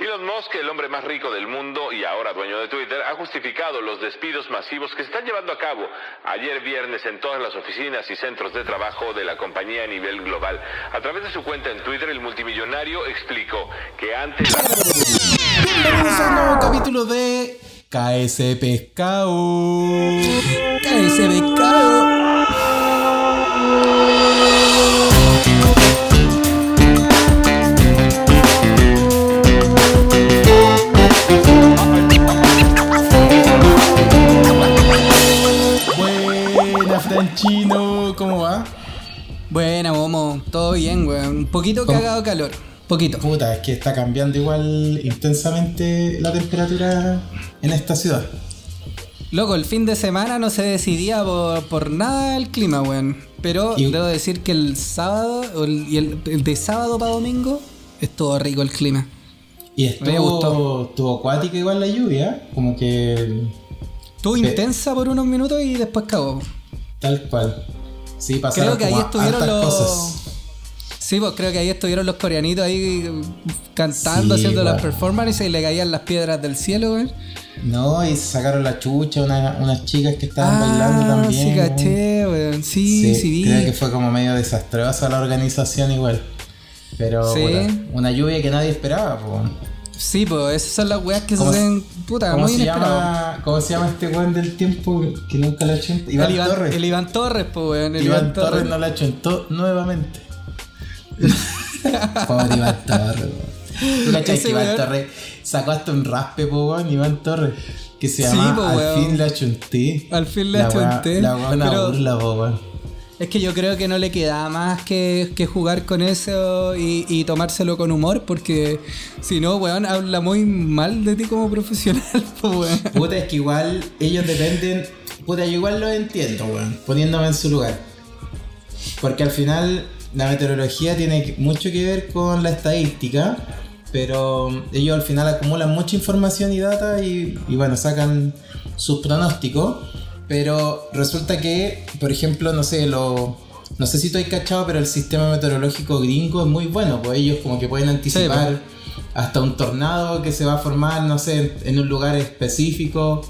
Elon Musk, el hombre más rico del mundo y ahora dueño de Twitter, ha justificado los despidos masivos que se están llevando a cabo ayer viernes en todas las oficinas y centros de trabajo de la compañía a nivel global. A través de su cuenta en Twitter, el multimillonario explicó que antes... Bienvenidos a un nuevo capítulo de KS Pescado. KS Pescado. Franchino, ¿cómo va? Buena, Momo, todo bien, weón. Un poquito ¿Cómo? cagado calor. Poquito. Puta, es que está cambiando igual intensamente la temperatura en esta ciudad. Loco, el fin de semana no se decidía por, por nada el clima, weón. Pero Y- debo decir que el sábado, el, y el, el de sábado para domingo, estuvo rico el clima. Y estuvo, estuvo acuática igual la lluvia, como que Estuvo intensa por unos minutos y después cagó. Tal cual. Sí, pasaron Creo que ahí estuvieron los. cosas. Sí, pues creo que ahí estuvieron los coreanitos ahí cantando, Sí, haciendo las performances y le caían las piedras del cielo, weón. No, y sacaron la chucha una- unas chicas que estaban bailando también. Ah, Sí, caché, weón. Sí, sí, vi. Creo que fue como medio desastrosa la organización igual. Pero Sí. una lluvia que nadie esperaba. po. Sí, pues esas son las weas que se ¿Cómo se- hacen puta, ¿Cómo muy se, inesperado. llama, ¿Cómo se llama este weón del tiempo que nunca la chuntó? Iván el Iván Torres. El Iván Torres, pues weón. El Iván, Torres no la chuntó nuevamente. Pobre Iván Torres, weón. ¿Tú cachai Ese que Iván weón- Torres sacó hasta un raspe, po, weón? Iván Torres. Que se Sí, llama po, Al fin la chunté. Al fin la weá- chunté, La buena pero- burla, po, weón. Es que yo creo que no le queda más que, que jugar con eso y, tomárselo con humor, porque si no, weón, habla muy mal de ti como profesional, pues weón. Puta, es que igual ellos dependen. Puta, yo igual lo entiendo, weón. Poniéndome en su lugar. Porque al final la meteorología tiene mucho que ver con la estadística. Pero ellos al final acumulan mucha información y data y bueno, sacan sus pronósticos. Pero resulta que, por ejemplo, no sé, lo. No sé si estoy cachado, pero el sistema meteorológico gringo es muy bueno, pues ellos como que pueden anticipar hasta un tornado que se va a formar, no sé, en, en un lugar específico,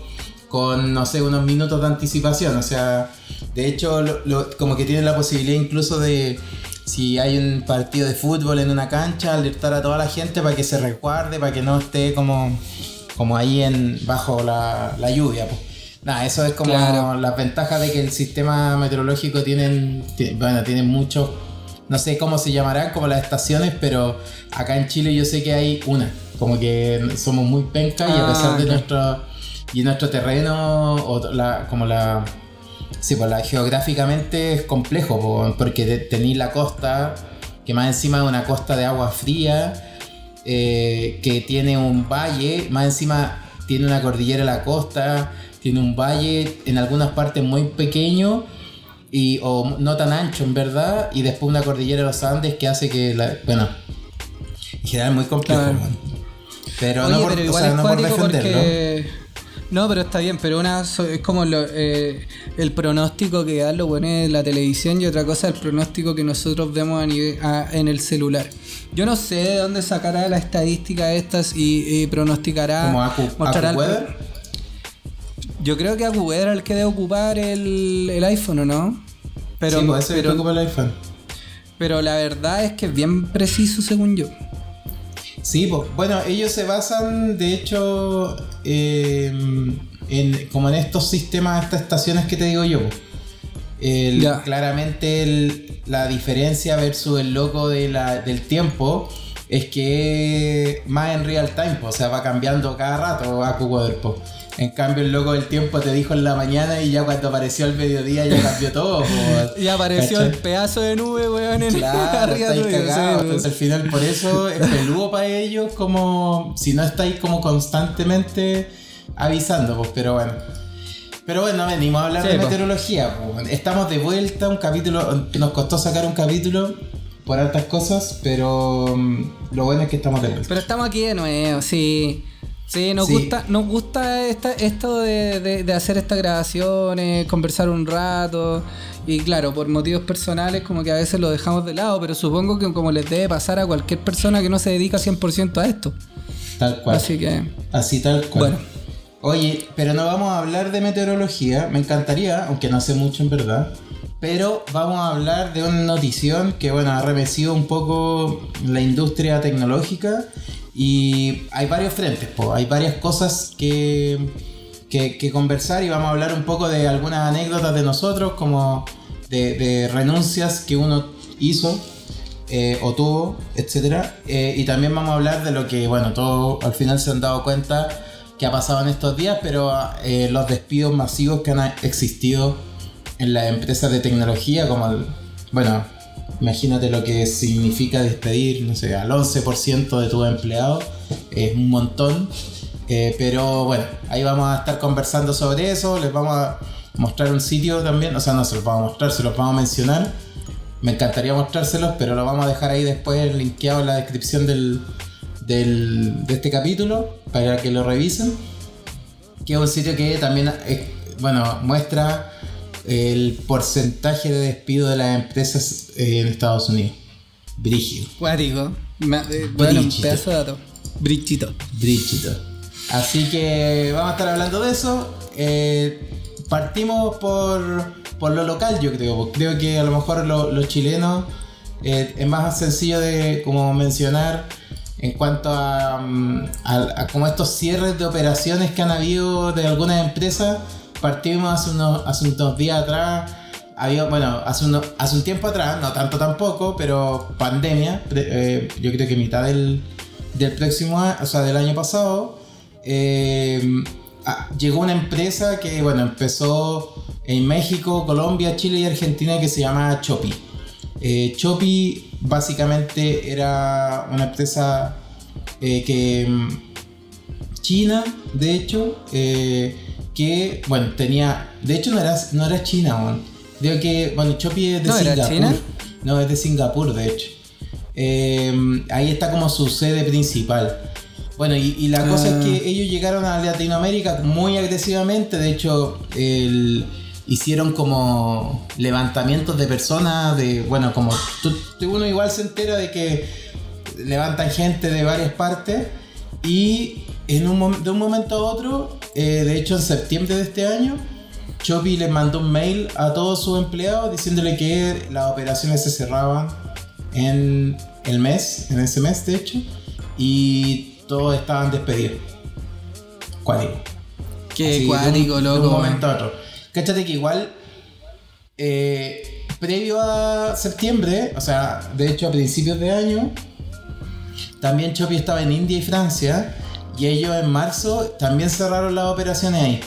con, no sé, unos minutos de anticipación. O sea, de hecho, lo- lo- como que tienen la posibilidad incluso de, si hay un partido de fútbol en una cancha, alertar a toda la gente para que se resguarde, para que no esté como, como ahí en, bajo la, la lluvia. pues. Nada, eso es como Claro. las ventajas de que el sistema meteorológico tienen, ti- bueno, tienen muchos, no sé cómo se llamarán, como las estaciones, pero acá en Chile yo sé que hay una, como que somos muy pencas y a Ah, pesar de nuestro, y nuestro terreno, o la, como la, sí, pues la, geográficamente es complejo, po, porque te- tenéis la costa, que más encima es una costa de agua fría, eh, que tiene un valle, más encima tiene una cordillera a la costa, tiene un valle en algunas partes muy pequeño y o no tan ancho en verdad y después una cordillera de los Andes que hace que la, bueno en general muy complejo Claro. pero Oye, no por, pero o igual sea, es no por defenderlo porque... No, pero está bien, pero una es como lo- eh, el pronóstico que dan los buenos en la televisión y otra cosa el pronóstico que nosotros vemos a nivel- a- en el celular. Yo no sé de dónde sacará la estadística estas y, y pronosticará... como Acu, mostrará el- AccuWeather. Yo creo que AccuWeather era el que debe ocupar el, el iPhone, ¿o no? Pero, sí, pues ese pero, es el iPhone pero la verdad es que es bien preciso según yo. Sí, pues, bueno, ellos se basan, de hecho, eh, en, como en estos sistemas, estas estaciones que te digo yo. El- Ya. Claramente el- la diferencia versus el loco de la- del tiempo es que más en real time, po, o sea, va cambiando cada rato a po. En cambio, el loco del tiempo te dijo en la mañana y ya cuando apareció el mediodía ya cambió todo. po. Y apareció ¿Cachai? el pedazo de nube, weón, en Claro, arriba estáis tuyo, cagados. sí, Entonces, al final, por eso es peludo para ellos, como si no estáis como constantemente avisando, pues, pero bueno. Pero bueno, venimos a hablar Sí, de meteorología. pues. Estamos de vuelta, un capítulo. Nos costó sacar un capítulo por altas cosas, pero mm, lo bueno es que estamos de vuelta. Pero estamos aquí de nuevo, sí. Sí, nos Sí. gusta, nos gusta esta, esto de, de- de hacer estas grabaciones, conversar un rato. Y claro, por motivos personales como que a veces lo dejamos de lado, pero supongo que como les debe pasar a cualquier persona que no se dedica 100% a esto. Tal cual. Así que, Así tal cual. bueno. Oye, pero no vamos a hablar de meteorología, me encantaría, aunque no sé mucho en verdad. Pero vamos a hablar de una notición que, bueno, ha remecido un poco la industria tecnológica y hay varios frentes, po, hay varias cosas que, que, conversar y vamos a hablar un poco de algunas anécdotas de nosotros, como de, renuncias que uno hizo eh, o tuvo, etc. y también vamos a hablar de lo que, bueno, todos al final se han dado cuenta que ha pasado en estos días, pero eh, los despidos masivos que han existido en las empresas de tecnología, como, el- bueno, imagínate lo que significa despedir, no sé, al 11% de tus empleados, es un montón. Eh, pero bueno, ahí vamos a estar conversando sobre eso, les vamos a mostrar un sitio también, o sea, no se los vamos a mostrar, se los vamos a mencionar. Me encantaría mostrárselos, pero lo vamos a dejar ahí después linkeado en la descripción del, del- de este capítulo para que lo revisen. Que es un sitio que también bueno, muestra el porcentaje de despido de las empresas eh, en Estados Unidos. Brígido. Cuático. Eh, bueno, un pedazo de dato. Brichito. Brígido. Así que vamos a estar hablando de eso. Eh, partimos por, por lo local, yo creo. Creo que a lo mejor lo- los chilenos eh, es más sencillo de como mencionar en cuanto a, mm, a- a como estos cierres de operaciones que han habido de algunas empresas. Partimos hace unos, hace unos días atrás. Había, bueno, hace, uno- hace un tiempo atrás, no tanto tampoco, pero pandemia, eh, yo creo que mitad del, del próximo año, o sea, del año pasado, eh, llegó una empresa que, bueno, empezó en México, Colombia, Chile y Argentina que se llama Chopi. Eh, Chopi básicamente era una empresa que mm, China, de hecho, que, bueno, tenía, de hecho no era, no era China, weón. Creo que, bueno, Chopi es de ¿No era Singapur. China? No, es de Singapur, de hecho. Eh, ahí está como su sede principal. Bueno, y, y la cosa Ah. es que ellos llegaron a Latinoamérica muy agresivamente. De hecho, el- hicieron como levantamientos de personas. De, bueno, como tú- tú- uno igual se entera de que levantan gente de varias partes. Y en un, de un momento a otro, eh, de hecho en septiembre de este año, Chopi les mandó un mail a todos sus empleados diciéndole que las operaciones se cerraban en el mes, en ese mes de hecho, y todos estaban despedidos. Cuático. Qué Así, de loco. un momento a otro. Cáchate que igual, eh, previo a septiembre, o sea, de hecho a principios de año, también Chopi estaba en India y Francia, y ellos en marzo también cerraron las operaciones ahí.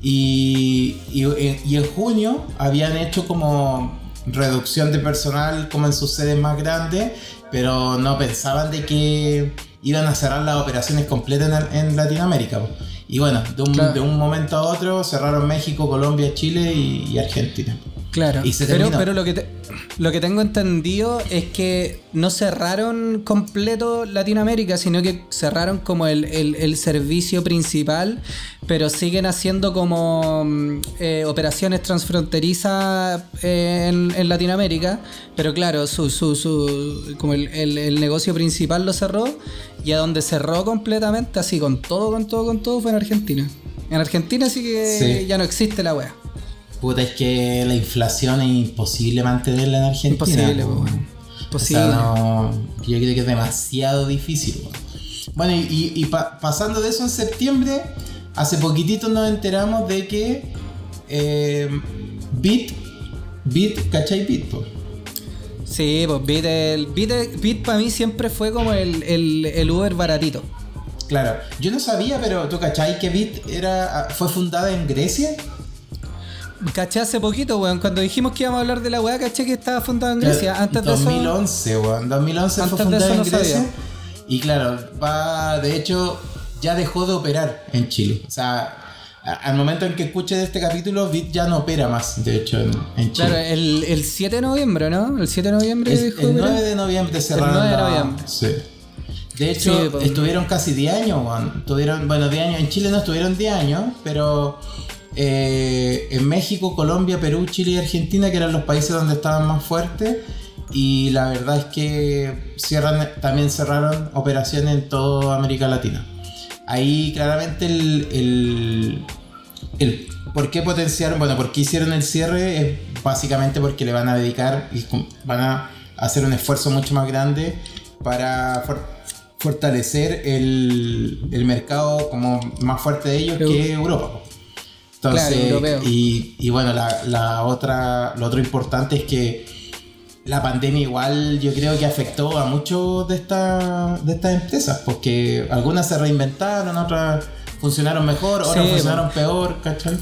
Y, y, y en junio habían hecho como reducción de personal como en sus sedes más grandes, pero no pensaban de que iban a cerrar las operaciones completas en, en Latinoamérica. Y bueno, de un, Claro. de un momento a otro cerraron México, Colombia, Chile y, y Argentina. Claro. Y se pero terminó. pero lo, que te- lo que tengo entendido es que no cerraron completo Latinoamérica, sino que cerraron como el, el- el servicio principal, pero siguen haciendo como mm, eh, operaciones transfronterizas eh, en, en Latinoamérica. Pero claro, su, su, su- como el, el- el negocio principal lo cerró y a donde cerró completamente, así con todo, con todo, con todo, fue en Argentina. En Argentina sí que Sí. ya no existe la wea. Puta, es que la inflación es imposible mantenerla en Argentina. Imposible, po, weón. Imposible. O sea, no, yo creo que es demasiado difícil. Bueno, y, y- y pa- pasando de eso en septiembre, hace poquitito nos enteramos de que eh, Bit, Bit, ¿cachai Bit? po? Sí, pues Bit, el, Bit, Bit para mí siempre fue como el, el, el Uber baratito. Claro, yo no sabía, pero ¿tú cachai que Bit era, fue fundada en Grecia? Caché hace poquito, weón, cuando dijimos que íbamos a hablar de la weá, caché que estaba fundada en Grecia. Antes de eso. 2011, weón. 2011 fue Antes de fundada eso en no Grecia. sabía. Y claro, va, de hecho, ya dejó de operar en Chile. O sea, al momento en que escuche de este capítulo, Bit ya no opera más, de hecho, en, en Chile. Claro, el, el 7 de noviembre, ¿no? El 7 de noviembre Es- el de operar. 9 de noviembre cerraron 9 de la- noviembre. Sí. De hecho, Sí, pues. estuvieron casi 10 años, weón. Tuvieron, bueno, 10 años. En Chile no estuvieron 10 años, pero eh, en México, Colombia, Perú, Chile y Argentina, que eran los países donde estaban más fuertes, y la verdad es que cierran, también cerraron operaciones en toda América Latina. Ahí claramente el, el, el por qué potenciaron, bueno, por qué hicieron el cierre es básicamente porque le van a dedicar y van a hacer un esfuerzo mucho más grande para fortalecer el, el, mercado como más fuerte de ellos que Europa. Entonces, y, y, bueno, la, la, otra, lo otro importante es que la pandemia igual yo creo que afectó a muchos de, de estas empresas, porque algunas se reinventaron, otras funcionaron mejor, otras funcionaron peor, ¿cachai?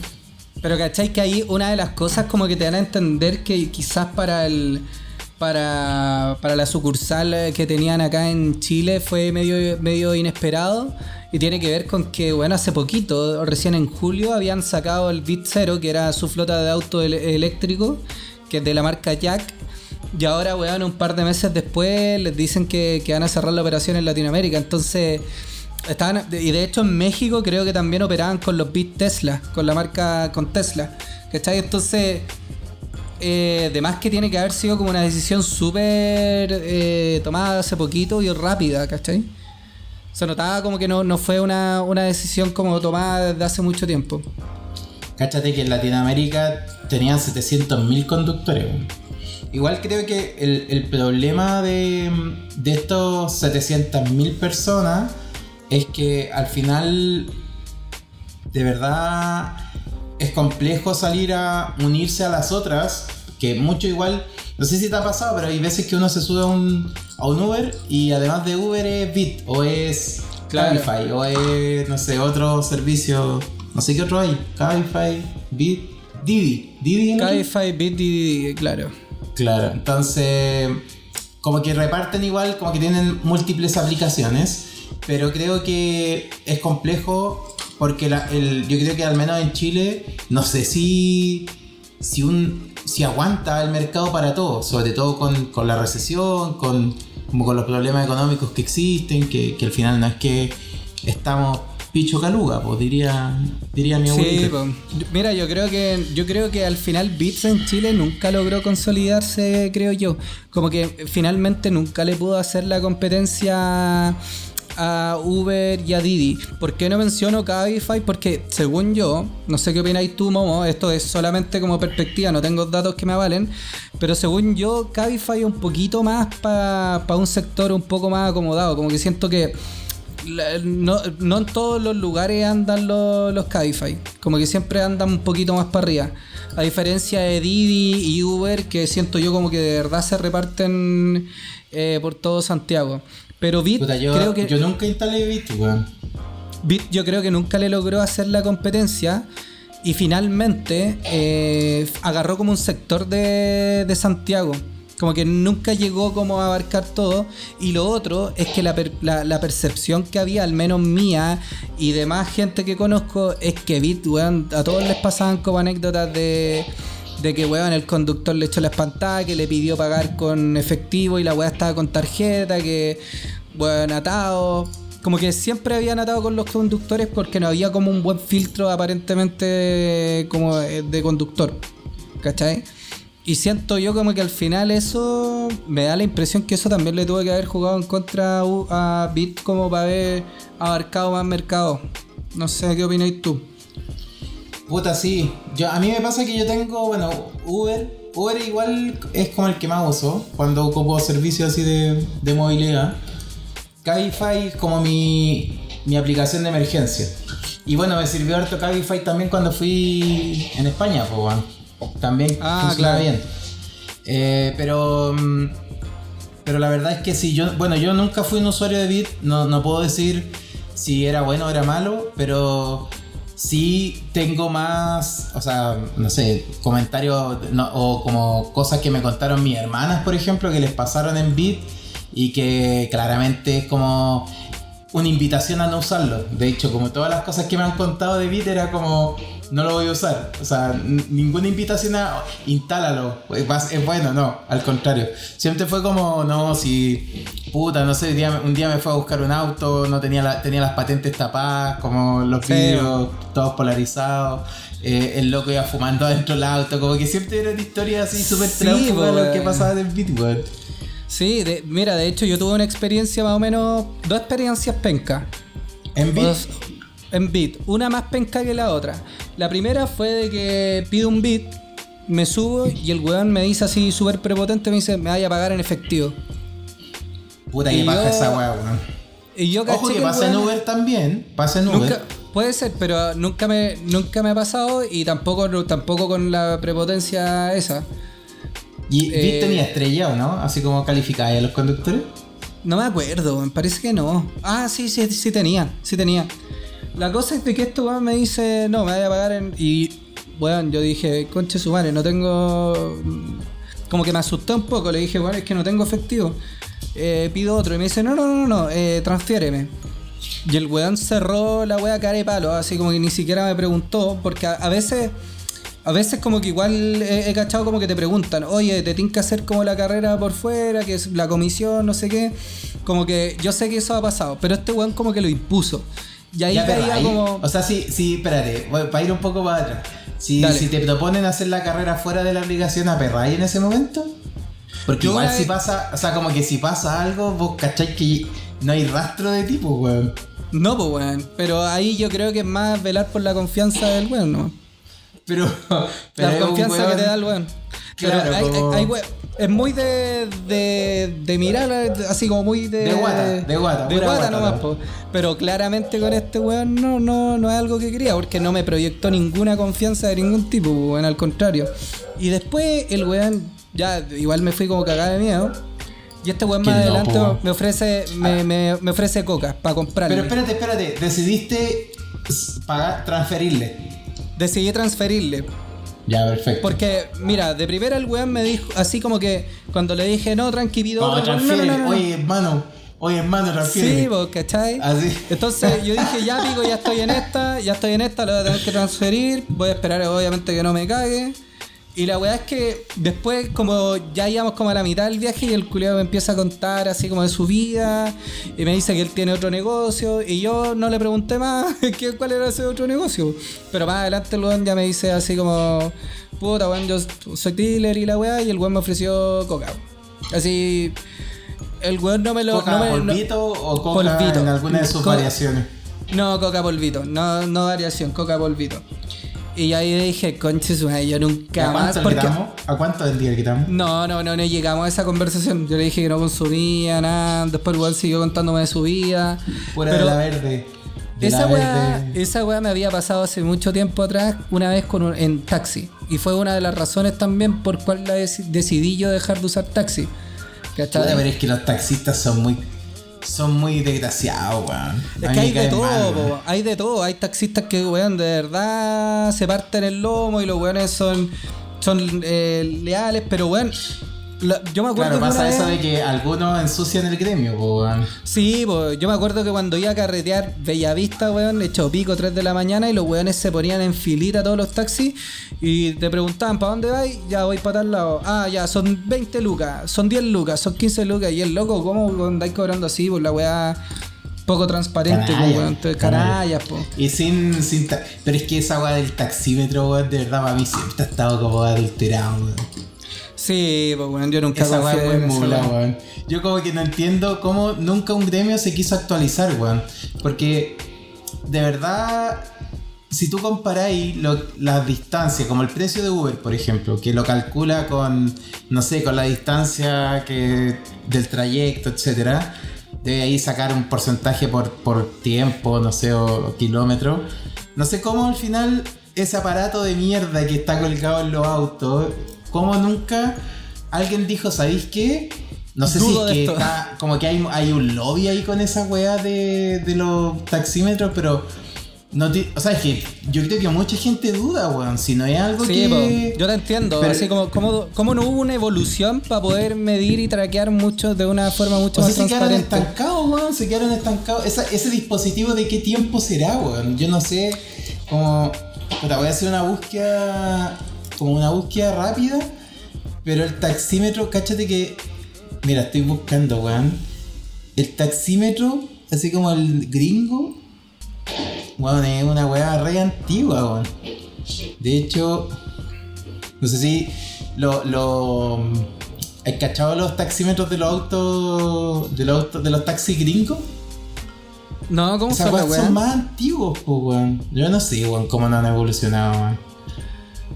Pero ¿cachai? Que ahí una de las cosas como que te dan a entender que quizás para el... Para, para la sucursal que tenían acá en Chile fue medio, medio inesperado y tiene que ver con que, bueno, hace poquito, recién en julio, habían sacado el Bit Zero, que era su flota de auto eléctrico, que es de la marca Jack, y ahora, weón, un par de meses después les dicen que, van a cerrar la operación en Latinoamérica. Entonces, estaban. Y de hecho en México creo que también operaban con los Bit Tesla, con la marca con Tesla. ¿Cachai? Entonces. Eh, que tiene que haber sido como una decisión súper eh, tomada hace poquito y rápida, ¿cachai? Se notaba como que no, no fue una, una decisión como tomada desde hace mucho tiempo. Cáchate que en Latinoamérica tenían 700.000 conductores. Igual creo que el, problema de, de estos 700.000 personas es que al final, de verdad, es complejo salir a unirse a las otras, que mucho igual, no sé si te ha pasado, pero hay veces que uno se sube a un, a un Uber y además de Uber es Bit o es Cabify o es, no sé, otro servicio, no sé qué otro hay, Cabify, Bit, Didi, Didi. Cabify, Bit, Didi, claro. Claro, entonces como que reparten igual, como que tienen múltiples aplicaciones, pero creo que es complejo porque yo creo que al menos en Chile, no sé si, si, un, si aguanta el mercado para todo, sobre todo con, la recesión, con, como con los problemas económicos que existen, que, que al final no es que estamos Picho Caluga, pues diría, diría mi abuelo. Sí, mira, yo creo que yo creo que al final Beats en Chile nunca logró consolidarse, creo yo. Como que finalmente nunca le pudo hacer la competencia a Uber y a Didi. ¿Por qué no menciono Cabify? Porque según yo, no sé qué opináis tú, Momo, esto es solamente como perspectiva, no tengo datos que me avalen, pero según yo, Cabify es un poquito más para un sector un poco más acomodado, como que siento que no, en todos los lugares andan los, los Cabify. Como que siempre andan un poquito más para arriba. A diferencia de Didi y Uber, que siento yo como que de verdad se reparten eh, por todo Santiago. Pero Bit, yo, creo que. Yo nunca instalé Bit, weón. Bit, yo creo que nunca le logró hacer la competencia. Y finalmente eh, agarró como un sector de, de Santiago. Como que nunca llegó como a abarcar todo. Y lo otro es que la, la, percepción que había, al menos mía y de más gente que conozco, es que Bit, weón, a todos les pasaban como anécdotas de, de que, weón, el conductor le echó la espantada, que le pidió pagar con efectivo y la weá estaba con tarjeta, que, weón, atado. Como que siempre habían atado con los conductores porque no había como un buen filtro aparentemente como de conductor. ¿Cachai? Y siento yo como que al final eso me da la impresión que eso también le tuvo que haber jugado en contra a Bit como para haber abarcado más mercado. No sé qué opináis tú. Puta, sí. Yo, a mí me pasa que yo tengo, bueno, Uber. Uber igual es como el que más uso cuando ocupo servicios así de, de movilidad. Cabify es como mi, mi aplicación de emergencia. Y bueno, me sirvió harto Cabify también cuando fui en España, pues, también ah, funciona bien. Eh, pero, mm, pero la verdad es que si yo, bueno, yo nunca fui un usuario de Bit, no, no puedo decir si era bueno o era malo, pero sí tengo más, o sea, no sé, comentarios o como cosas que me contaron mis hermanas, por ejemplo, que les pasaron en Bit y que claramente es como una invitación a no usarlo. De hecho, como todas las cosas que me han contado de Bit era como no lo voy a usar. O sea, ninguna invitación a instálalo. Es vas- es bueno, no, al contrario. Siempre fue como, no, si puta, no sé, un día, me fue a buscar un auto, no tenía, la- tenía las patentes tapadas, como los vidrios todos polarizados. eh, el loco iba fumando adentro del auto, como que siempre era una historia así súper Sí, lo que pasaba en weón. Sí, de- mira, de hecho yo tuve una experiencia más o menos, dos experiencias penca. En beat, Dos- en beat, una más penca que la otra. La primera fue de que pido un beat, me subo y el weón me dice así súper prepotente, me dice, me vaya a pagar en efectivo. puta y que pasa yo- esa weá, weón. Y yo Ojo que pasa en Uber también, pasa en Uber. Nunca, puede ser, pero nunca me, nunca me ha pasado y tampoco, tampoco con la prepotencia esa. ¿Y Eh, tenía estrella o no? Así como calificaba a los conductores. No me acuerdo, me parece que no. Ah, sí, sí, sí tenía, sí tenía. La cosa es de que esto weón me dice, no, me vaya a pagar en. Y, bueno, yo dije, conche su madre, no tengo. Como que me asusté un poco, le dije, bueno, es que no tengo efectivo. Eh, pido otro. Y me dice, no, no, no, no, eh, transfiéreme. Y el weón cerró la wea cara y palo, así como que ni siquiera me preguntó, porque a, a veces. A veces como que igual he, he cachado como que te preguntan, oye, te tienes que hacer como la carrera por fuera, que es la comisión, no sé qué. Como que yo sé que eso ha pasado, pero este weón como que lo impuso. Y ahí Ya, caía ahí- como... O sea, sí, sí, espérate, voy- para ir un poco para atrás. Si, te proponen hacer la carrera fuera de la obligación, ¿aperráis en ese momento? Porque igual si pasa, o sea, como que si pasa algo, vos cacháis que no hay rastro de tipo, weón. No, pues weón, pero ahí yo creo que es más velar por la confianza del weón, ¿no? Pero, pero la confianza que weón- te da el weón. Claro, pero hay, como- hay- hay we- es muy de, de, de mirar, así como muy de. De guata, de guata, De guata guata, nomás, ¿no? po. Pero claramente con este weón no, no, no es algo que quería, porque no me proyectó ninguna confianza de ningún tipo, po, weón, al contrario. Y después el weón, ya igual me fui como cagada de miedo. Y este weón más adelante me ofrece, me, me, me ofrece coca para comprarle. Pero espérate, espérate, decidiste pagar, transferirle. Decidí transferirle. Ya, perfecto. Porque, mira, de primera el weón me dijo, así como que cuando le dije, no, tranqui, pido No, otro", no, no. Oye, hermano, oye, hermano, transfiere. Sí, vos, ¿cachai? Así. Entonces yo dije, ya pico, ya estoy en esta, ya estoy en esta, lo voy a tener que transferir, voy a esperar obviamente que no me cague. Y la weá es que después, como ya íbamos como a la mitad del viaje y el culiado me empieza a contar así como de su vida y me dice que él tiene otro negocio y yo no le pregunté más que cuál era ese otro negocio. Pero más adelante el weón ya me dice así como, puta weón, yo soy dealer y la weá y el weón me ofreció coca. Así, el weón no me lo... ¿Coca no me- no- polvito o coca polvito. en alguna de sus Co- variaciones? no, coca polvito, no, no variación, coca polvito. Y ahí dije, conche su yo nunca ¿A más. Porque... ¿A cuánto del día le quitamos? No, no, no, no llegamos a esa conversación. Yo le dije que no consumía nada. Después weón siguió contándome de su vida. Pura Pero de la verde. De esa la weá, verde. esa weá me había pasado hace mucho tiempo atrás, una vez con un- en taxi. Y fue una de las razones también por cual la deci- decidí yo dejar de usar taxi. Puta, pero es que los taxistas son muy. Son muy desgraciados, weón. Es que hay de todo, mal, po, hay de todo. Hay taxistas que, weón, de verdad se parten el lomo y los weones son, son eh, leales, pero weón, la- yo me acuerdo Claro, pasa una eso vez- de que algunos ensucian el gremio, po, weón. Sí, yo me acuerdo que cuando iba a carretear Bellavista, weón, hecho pico 3 de la mañana y los weones se ponían en filita todos los taxis y te preguntaban, ¿para dónde vais? Ya voy para tal lado. Ah, ya, son 20 lucas, son 10 lucas, son 15 lucas. Y el loco, ¿cómo andáis cobrando así? Pues la weá poco transparente, pues, Canalla, weón. Entonces, canalla. canallas, pues. Y sin, sin Pero es que esa weá del taxímetro, weón, de verdad, para mí siempre ha estado como adulterado, weón. Sí, pues weón, yo nunca Esa confié en esa mula, weón. Yo como que no entiendo cómo nunca un gremio se quiso actualizar, weón. Porque de verdad, si tú comparáis las distancias, como el precio de Uber, por ejemplo, que lo calcula con, no sé, con la distancia que del trayecto, etcétera, debe ahí sacar un porcentaje por, por tiempo, no sé, o, o kilómetro. No sé cómo al final ese aparato de mierda que está colgado en los autos, cómo nunca alguien dijo, ¿sabéis qué? No sé Dudo si es que está, como que hay, hay un lobby ahí con esa weá de, de los taxímetros, pero No te- o sea, es que yo creo que mucha gente duda, weón. Si no es algo Sí, que. yo te entiendo. Pero- así como, como, como no hubo una evolución para poder medir y traquear mucho de una forma mucho O sea, más se quedaron estancados, weón. Se quedaron estancados. Esa- ese dispositivo de qué tiempo será, weón. Yo no sé. Como. puta, voy a hacer una búsqueda. Como una búsqueda rápida. Pero el taxímetro, cáchate que. Mira, estoy buscando, weón. El taxímetro, así como el gringo. Weón, es una weá re antigua, weón. De hecho. No sé si. Lo. lo ¿Has cachado los taxímetros de los autos. de los autos. de los taxis gringos? No, ¿cómo Esas son son más antiguos, po, weón. Yo no sé, weón, cómo no han evolucionado, weón.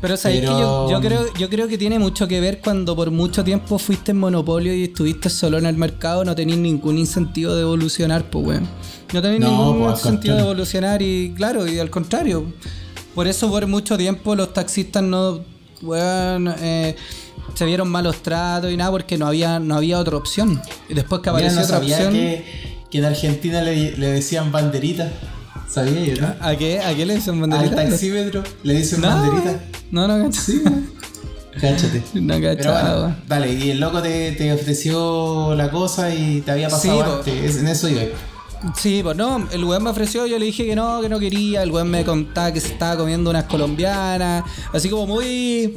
Pero sabes Pero- que yo, yo creo, yo creo que tiene mucho que ver cuando por mucho tiempo fuiste en monopolio y estuviste solo en el mercado, no tenías ningún incentivo de evolucionar, pues weón. No tenías No, ningún pues, incentivo de contrario. evolucionar y claro, y al contrario. Por eso por mucho tiempo los taxistas no weón, eh, se vieron malos tratos y nada porque no había, no había otra opción. Y después que Mira, apareció no otra opción. que, que en Argentina le, le decían banderita. ¿Sabía yo, no? ¿A qué? ¿A qué le dicen Al banderita? taxímetro le dicen No, banderita. no, no, cacho. Sí. Cáchate. No Pero cachaba. bueno, dale, y el loco te, te ofreció la cosa y te había pasado Sí, antes. En eso iba. Sí, pues no, el weón me ofreció, yo le dije que no, que no quería, el weón me contaba que se estaba comiendo unas colombianas, así como muy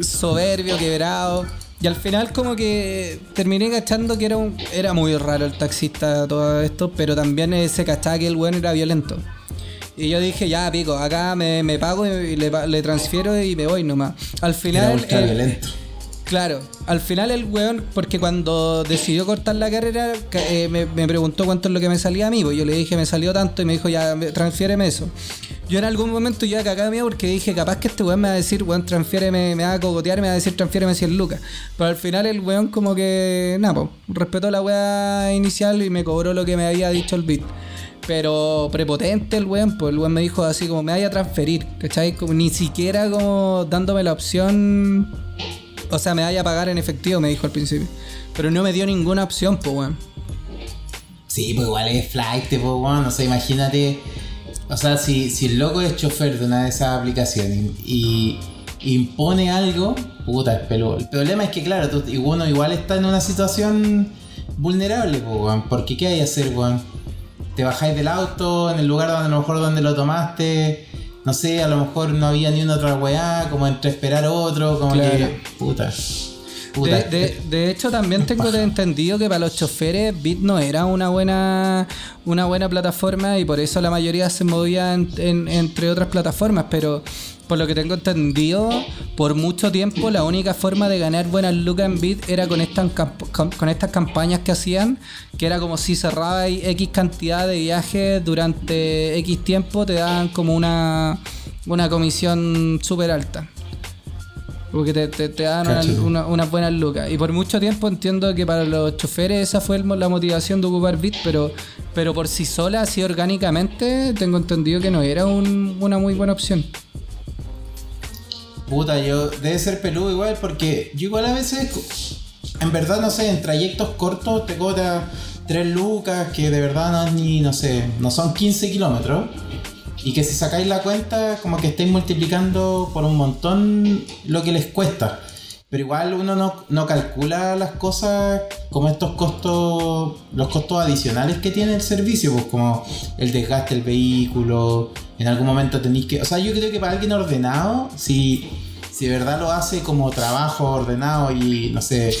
soberbio, quebrado. Y al final como que terminé cachando que era un, era muy raro el taxista todo esto, pero también eh, se cachaba que el weón era violento. Y yo dije, ya pico, acá me, me pago y le, le transfiero y me voy nomás. Al Era final... ultra eh, violento. Claro, al final el weón, porque cuando decidió cortar la carrera, ca- eh, me, preguntó cuánto es lo que me salía a mí, pues yo le dije me salió tanto y me dijo ya, me- transfiéreme eso. Yo en algún momento ya cagaba miedo porque dije, capaz que este weón me va a decir, weón, transfiéreme, me va a cogotear, me va a decir, transfiéreme 100 lucas. Pero al final el weón como que, nada, pues, respetó la weá inicial y me cobró lo que me había dicho el beat. Pero prepotente el weón, pues el weón me dijo así como me vaya a transferir, ¿cachai? Como, ni siquiera como dándome la opción o sea, me vaya a pagar en efectivo, me dijo al principio. Pero no me dio ninguna opción, pues, weón. Sí, pues igual es flight, pues, weón. O sea, imagínate. O sea, si, si el loco es chofer de una de esas aplicaciones y impone algo, puta, es peludo. El problema es que, claro, tú, uno igual está en una situación vulnerable, pues, weón. Porque, ¿qué hay que hacer, weón? Te bajáis del auto en el lugar donde a lo mejor donde lo tomaste. No sé, a lo mejor no había ni una otra weá, como entre esperar otro, como Claro. que. Puta. Puta. De, de- de hecho, también tengo entendido que para los choferes Bit no era una buena una buena plataforma y por eso la mayoría se movía en- en- entre otras plataformas. Pero por lo que tengo entendido, por mucho tiempo la única forma de ganar buenas lucas en Bit era con estas, con, estas campañas que hacían, que era como si cerraba X cantidad de viajes durante X tiempo, te daban como una, una comisión súper alta. Porque te, te, te dan una- Cacho. una- unas buenas lucas. Y por mucho tiempo entiendo que para los choferes esa fue la motivación de ocupar Bit, pero, pero por sí sola, así orgánicamente, tengo entendido que no era un- una muy buena opción. Puta, yo debe ser peludo igual porque yo igual a veces, en verdad, no sé, en trayectos cortos te cobra 3 lucas que de verdad no es ni, no sé, no son 15 kilómetros. Y que si sacáis la cuenta, como que estáis multiplicando por un montón lo que les cuesta. Pero igual uno no, no calcula las cosas como estos costos, los costos adicionales que tiene el servicio, pues como el desgaste del vehículo, en algún momento tenéis que... O sea, yo creo que para alguien ordenado, si, si de verdad lo hace como trabajo ordenado y, no sé,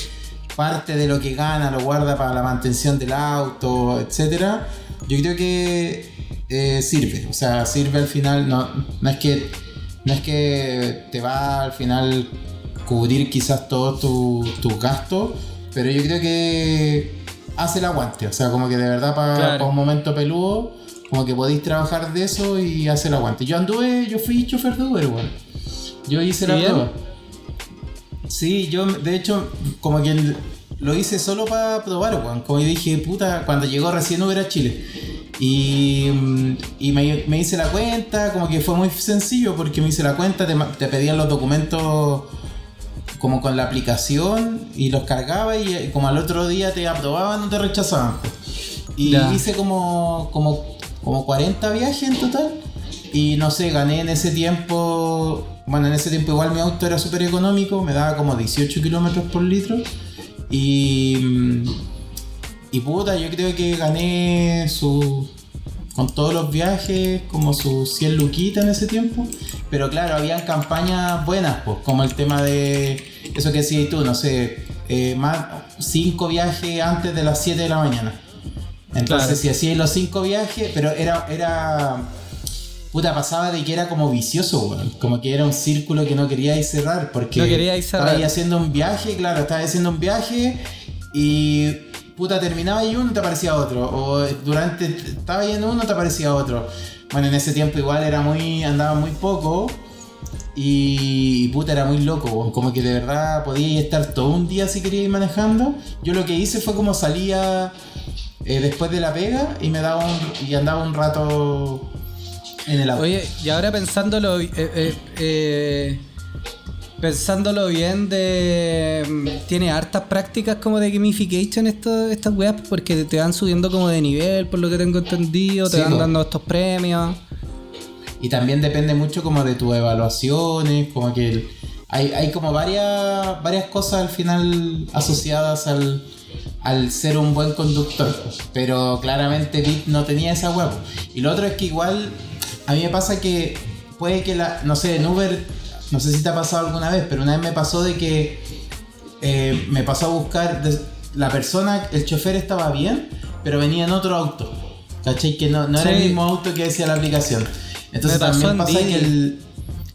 parte de lo que gana lo guarda para la mantención del auto, etcétera, yo creo que eh, sirve. O sea, sirve al final, no, no es que no es que te va al final cubrir quizás todos tus tus gastos, pero yo creo que hace el aguante. O sea, como que de verdad para Claro. un momento peludo, como que podéis trabajar de eso y hace el aguante. Yo anduve, yo fui chofer de Uber, weón. Yo hice la prueba. Sí, yo de hecho como que lo hice solo para probar, weón. Como yo dije, puta, cuando llegó recién Uber a Chile. Y, mm, y me, me hice la cuenta, como que fue muy sencillo porque me hice la cuenta, te, pedían los documentos como con la aplicación y los cargaba y eh, como al otro día te aprobaban o te rechazaban. Y Ya. hice como, como como 40 viajes en total. Y no sé, gané en ese tiempo. Bueno, en ese tiempo igual mi auto era súper económico, me daba como 18 kilómetros por litro. Y. Y puta, yo creo que gané su. Con todos los viajes, como sus 100 luquitas en ese tiempo. Pero claro, habían campañas buenas, pues, como el tema de. Eso que decías tú, no sé, eh, más 5 viajes antes de las 7 de la mañana. Entonces, Claro. si hacías los 5 viajes, pero era. era Puta, pasaba de que era como vicioso, weón. Como que era un círculo que no queríais cerrar. Porque No queríais cerrar. estabais haciendo un viaje, claro, estabas haciendo un viaje y puta, terminaba y uno te aparecía otro. O durante, estaba yendo uno te aparecía otro. Bueno, en ese tiempo igual era muy, andaba muy poco. Y puta, era muy loco, como que de verdad podía estar todo un día si quería ir manejando. Yo lo que hice fue como salía eh, después de la pega y me daba un, y andaba un rato en el auto. Oye, y ahora pensándolo, eh, eh, eh, pensándolo bien, de mm, tiene hartas prácticas como de gamification esto, estas weas, porque te van subiendo como de nivel, por lo que tengo entendido, te Sí, van po. dando estos premios. Y también depende mucho como de tus evaluaciones, como que el- hay, hay como varias, varias cosas al final asociadas al, al ser un buen conductor. Pero claramente Bit no tenía esa huevo. Y lo otro es que igual a mí me pasa que puede que la, no sé, en Uber, no sé si te ha pasado alguna vez, pero una vez me pasó de que eh, me pasó a buscar, de- la persona, el chofer estaba bien, pero venía en otro auto. ¿Cachai? Que no, no era el Sí. mismo auto que decía la aplicación. Entonces Me también pasa Didi. que el,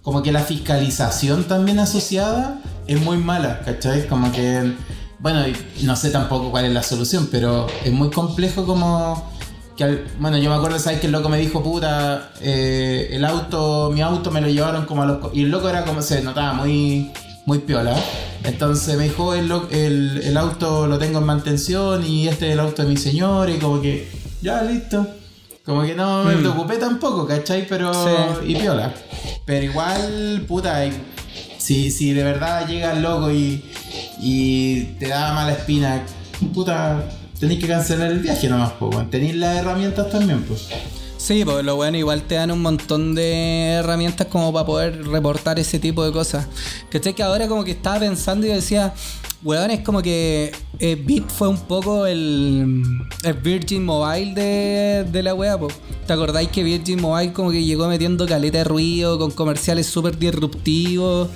como que la fiscalización también asociada es muy mala, ¿cachai? Como que, bueno, no sé tampoco cuál es la solución, pero es muy complejo como... Que al- bueno, yo me acuerdo, ¿sabes? Que el loco me dijo, puta, eh, el auto, mi auto me lo llevaron como a los... co-". Y el loco era como, se notaba muy, muy piola. Entonces me dijo, el, el, el auto lo tengo en mantención y este es el auto de mi señor y como que, ya, listo. Como que no me Mm. preocupé tampoco, ¿cachai? Pero... Sí. Y piola. Pero igual, puta, si, si de verdad llega el loco y, y te da mala espina, puta, tenéis que cancelar el viaje nomás, pues. Tenéis las herramientas también, pues. Sí, pues lo bueno, igual te dan un montón de herramientas como para poder reportar ese tipo de cosas. ¿Cachai? Que ahora como que estaba pensando y decía, weón, es como que eh, Bit fue un poco el, el Virgin Mobile de, de la wea, po. ¿Te acordáis que Virgin Mobile como que llegó metiendo caleta de ruido con comerciales súper disruptivos?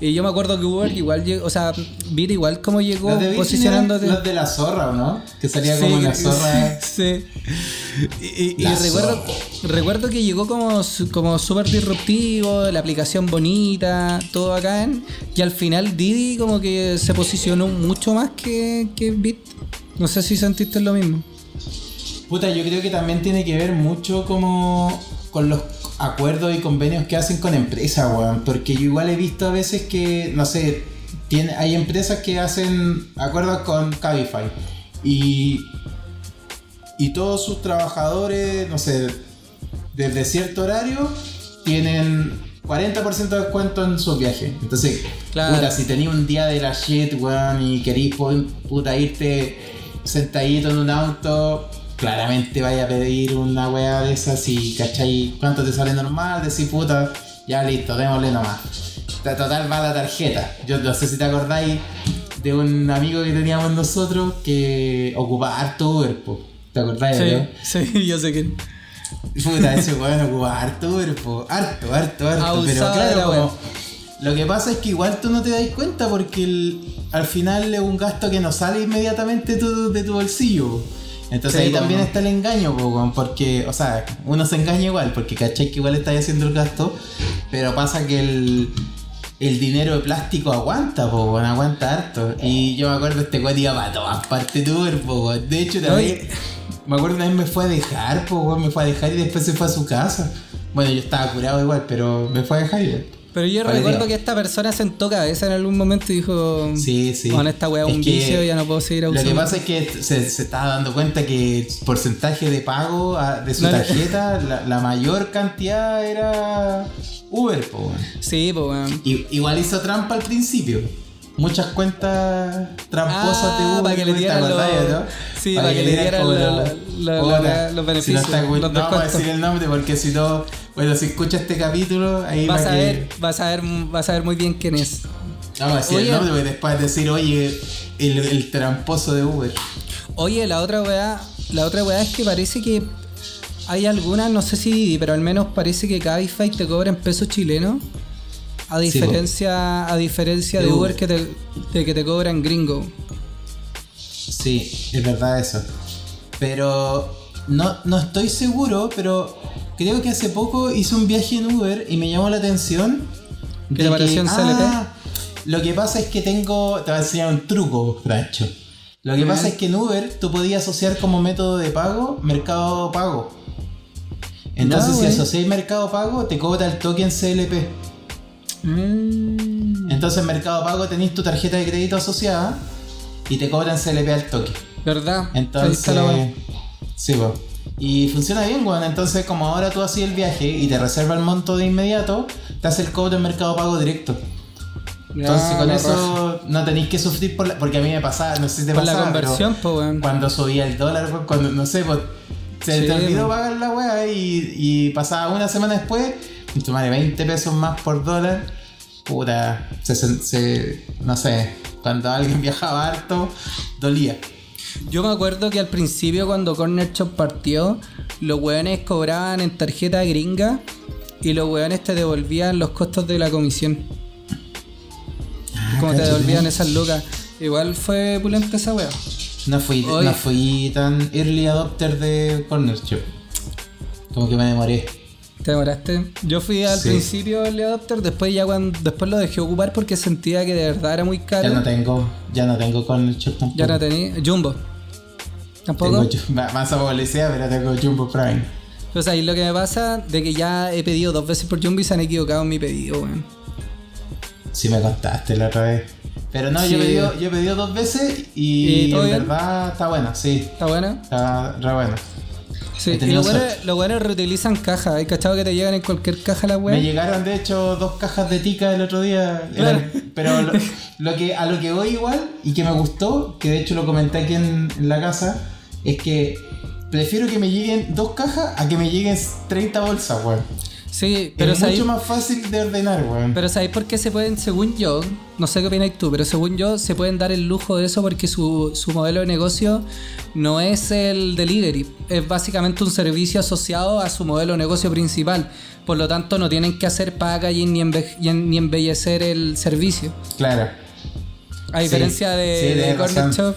Y yo me acuerdo que Uber igual llegó, o sea, Bit igual como llegó Los de posicionándote. los de la zorra, ¿o no? Que salía como Sí, una zorra. Sí. Y, y- y La recuerdo, zorra. recuerdo que llegó como, como súper disruptivo, la aplicación bonita, todo bacán. Y al final Didi como que se posicionó mucho más que, que Bit. No sé si sentiste lo mismo. Puta, yo creo que también tiene que ver mucho como con los acuerdos y convenios que hacen con empresas, weón. Porque yo igual he visto a veces que, no sé, tiene, hay empresas que hacen acuerdos con Cabify. Y, y todos sus trabajadores, no sé, desde cierto horario, tienen 40% de descuento en sus viajes. Entonces, Claro. puta, si tenía un día de la shit, weón, y querís puta irte sentadito en un auto, claramente vaya a pedir una weá de esas y cachai cuánto te sale normal, decir puta, ya listo, démosle nomás. Ta- Total va la tarjeta. Yo no sé si te acordáis de un amigo que teníamos nosotros que ocupaba harto Uber, po. ¿Te acordáis? no? sí, yo sé que. Puta, ese weón ocupa harto Uber, po. Harto, harto, harto. Pero claro, la como- lo que pasa es que igual tú no te das cuenta porque el- al final es un gasto que no sale inmediatamente tu- de tu bolsillo. Entonces Sí, ahí también no. está el engaño, porque, o sea, uno se engaña igual, porque cachai que igual estás haciendo el gasto, pero pasa que el, el dinero de plástico aguanta, po, aguanta harto. Y yo me acuerdo este weón iba para todas partes de Uber, po. De hecho, No, también, me acuerdo una vez me fue a dejar, po, weón, me fue a dejar y después se fue a su casa. Bueno, yo estaba curado igual, pero me fue a dejar. Pero yo recuerdo que esta persona sentó cabeza en algún momento y dijo: Sí, sí. Con esta weá es un vicio, ya no puedo seguir Lo abusando. que pasa es que se, se estaba dando cuenta que el porcentaje de pago a- de su No, no. tarjeta, la, la mayor cantidad era Uber, po. Sí, pues weón. I- Igual hizo trampa al principio. Muchas cuentas tramposas de Ah, Uber. para que le ¿te dieran los- no? Sí, para, que le dieran lo- los si beneficios. no, está, los no vamos a decir el nombre porque si no, bueno, si escucha este capítulo, ahí Vas va a que- ver, vas a ver, vas a ver muy bien quién es. Vamos a decir el nombre porque después decir, oye, el, el tramposo de Uber. Oye, la otra weá, la otra weá es que parece que hay algunas, no sé si, pero al menos parece que Cabify te cobra en pesos chilenos. A Sí, diferencia, a diferencia De de Uber Uber. que te, de que te cobran gringo. Sí, es verdad eso. Pero no, no estoy seguro, pero creo que hace poco hice un viaje en Uber y me llamó la atención. ¿Qué te pareció ah, Lo que pasa es que tengo. Te voy a enseñar un truco, Francho. Lo que pasa es que en Uber tú podías asociar como método de pago Mercado Pago. Entonces, Ya, si asocias Mercado Pago, te cobra el token CLP. Mm, Entonces, en Mercado Pago tenés tu tarjeta de crédito asociada y te cobran CLP al toque. ¿Verdad? Entonces, la sí, po. Y funciona bien, weón. Entonces, como ahora tú haces el viaje y te reserva el monto de inmediato, te hace el cobro en Mercado Pago directo. Entonces, con la eso raja. no tenéis que sufrir por la- porque a mí me pasaba, no sé si te Por la pasaba, pero conversión, pues weón. cuando subía el dólar, weón, cuando, no sé, pues, se Sí, te olvidó pagar la weá y, y pasaba una semana después, madre 20 pesos más por dólar, puta, se, se- no sé, cuando alguien viajaba harto, dolía. Yo me acuerdo que al principio cuando Corner Shop partió, los weones cobraban en tarjeta gringa y los weones te devolvían los costos de la comisión. Como te devolvían esas lucas. Igual fue pulenta esa wea. No fui, no fui tan early adopter de Corner Shop. Como que me demoré. ¿Te demoraste? Yo fui al Sí. principio el adopter, después ya cuando después lo dejé ocupar porque sentía que de verdad era muy caro. Ya no tengo, ya no tengo Corner Shop tampoco. Ya no tenía. Jumbo. ¿Tampoco? Tengo, más a publicidad, pero tengo Jumbo Prime. Pues ahí lo que me pasa de que ya he pedido dos veces por Jumbo y se han equivocado en mi pedido, weón. Si me contaste la otra vez. Pero no, yo, he Sí. pedido, yo he pedido dos veces y, ¿Y en bien? verdad está buena, sí. ¿Está buena? Está re buena. Sí, y los los buenos reutilizan cajas. ¿Hay cachado que te llegan en cualquier caja la Me web? llegaron de hecho dos cajas de tica el otro día. Claro. Eran- pero lo, lo que, a lo que voy igual y que me gustó, que de hecho lo comenté aquí en, en la casa, es que prefiero que me lleguen dos cajas a que me lleguen 30 bolsas, weón. Sí, pero es ¿sabéis, mucho más fácil de ordenar, weón. pero ¿sabéis por qué se pueden, según yo, no sé qué opinas tú, pero según yo se pueden dar el lujo de eso porque su, su modelo de negocio no es el delivery, es básicamente un servicio asociado a su modelo de negocio principal. Por lo tanto, no tienen que hacer packaging ni, embe- ni embellecer el servicio. Claro. A Sí, diferencia de, sí, de Corner. Shop.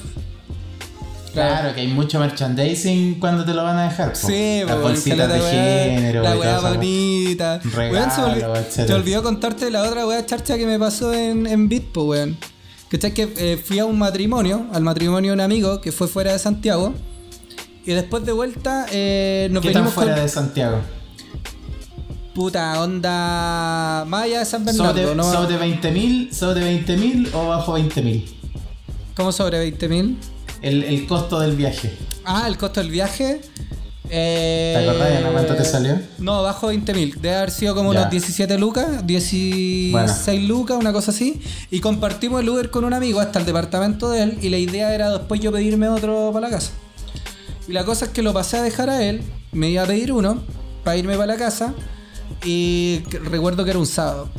Claro, que hay mucho merchandising cuando te lo van a dejar. Sí, las po, bolsitas de género, La weá bonita. Regalo, se olvidó, se olvidó contarte la otra weá charcha que me pasó en, en Bitpo, weón. ¿Cachai? Que eh, fui a un matrimonio, al matrimonio de un amigo que fue fuera de Santiago. Y después de vuelta eh, nos ¿Qué tan venimos fuera con de Santiago? puta onda más allá de San Bernardo, ¿Sobre, ¿no? sobre 20.000 sobre 20.000 o bajo 20.000? ¿Cómo sobre 20 mil? El, el costo del viaje. Ah, el costo del viaje. Eh, ¿Te acordás, Ana, cuánto te salió? No, bajo 20 mil. Debe haber sido como Ya. unos 17 lucas, 16 Bueno. lucas, una cosa así. Y compartimos el Uber con un amigo hasta el departamento de él. Y la idea era después yo pedirme otro para la casa. Y la cosa es que lo pasé a dejar a él. Me iba a pedir uno para irme para la casa. Y recuerdo que era un sábado.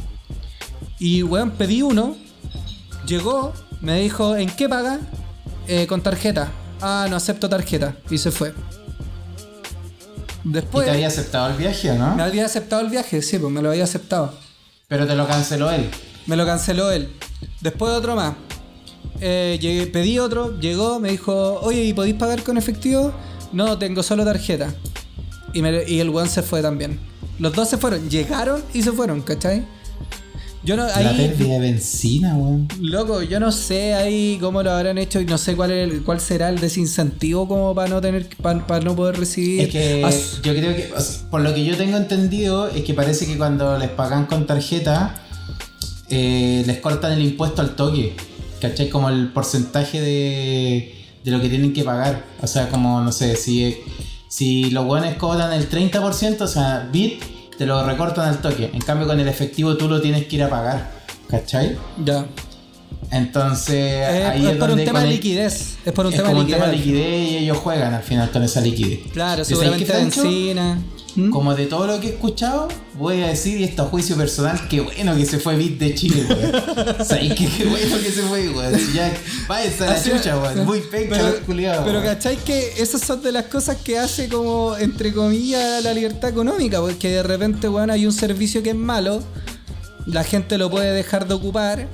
Y weón, pedí uno. Llegó, me dijo, ¿en qué paga? "Eh, con tarjeta. Ah, no acepto tarjeta. Y se fue. ¿Y Después te había aceptado el viaje o no? me había aceptado el viaje, sí, pues me lo había aceptado. Pero te lo canceló él. Me lo canceló él. Después otro más. Eh, llegué- pedí otro, llegó, me dijo, oye, ¿y podéis pagar con efectivo? No, tengo solo tarjeta. Y, me- y el one se fue también. Los dos se fueron, llegaron y se fueron, ¿cachai? Yo no, La pérdida de benzina, weón. loco, yo no sé ahí cómo lo habrán hecho y no sé cuál, es el- cuál será el desincentivo como para no tener, para, para no poder recibir. Es que as- yo creo que, por lo que yo tengo entendido, es que parece que cuando les pagan con tarjeta, eh, les cortan el impuesto al toque. ¿Cachai? Como el porcentaje de, de lo que tienen que pagar. O sea, como, no sé, si, si los buenos cobran el 30%, o sea, bit, te lo recortan al toque. En cambio, con el efectivo tú lo tienes que ir a pagar. ¿Cachai? ya. Entonces, Eh, ahí es es por un tema de liquidez. Es por un es tema de como un liquidez. tema de liquidez y ellos juegan al final con esa liquidez. Claro, ¿Y sabéis qué, seguramente Francho? ¿Mm? Como de todo lo que he escuchado, voy a decir, y esto a juicio personal, qué bueno que se fue Bit de Chile, weón. ¿Sabéis qué, qué bueno que se fue, weón? Si ya, a la chucha, weón. Muy penca pero, los culiados, pero. ¿cachai que esas son de las cosas que hace como, entre comillas, la libertad económica? Porque de repente, weón, hay un servicio que es malo, la gente lo puede dejar de ocupar,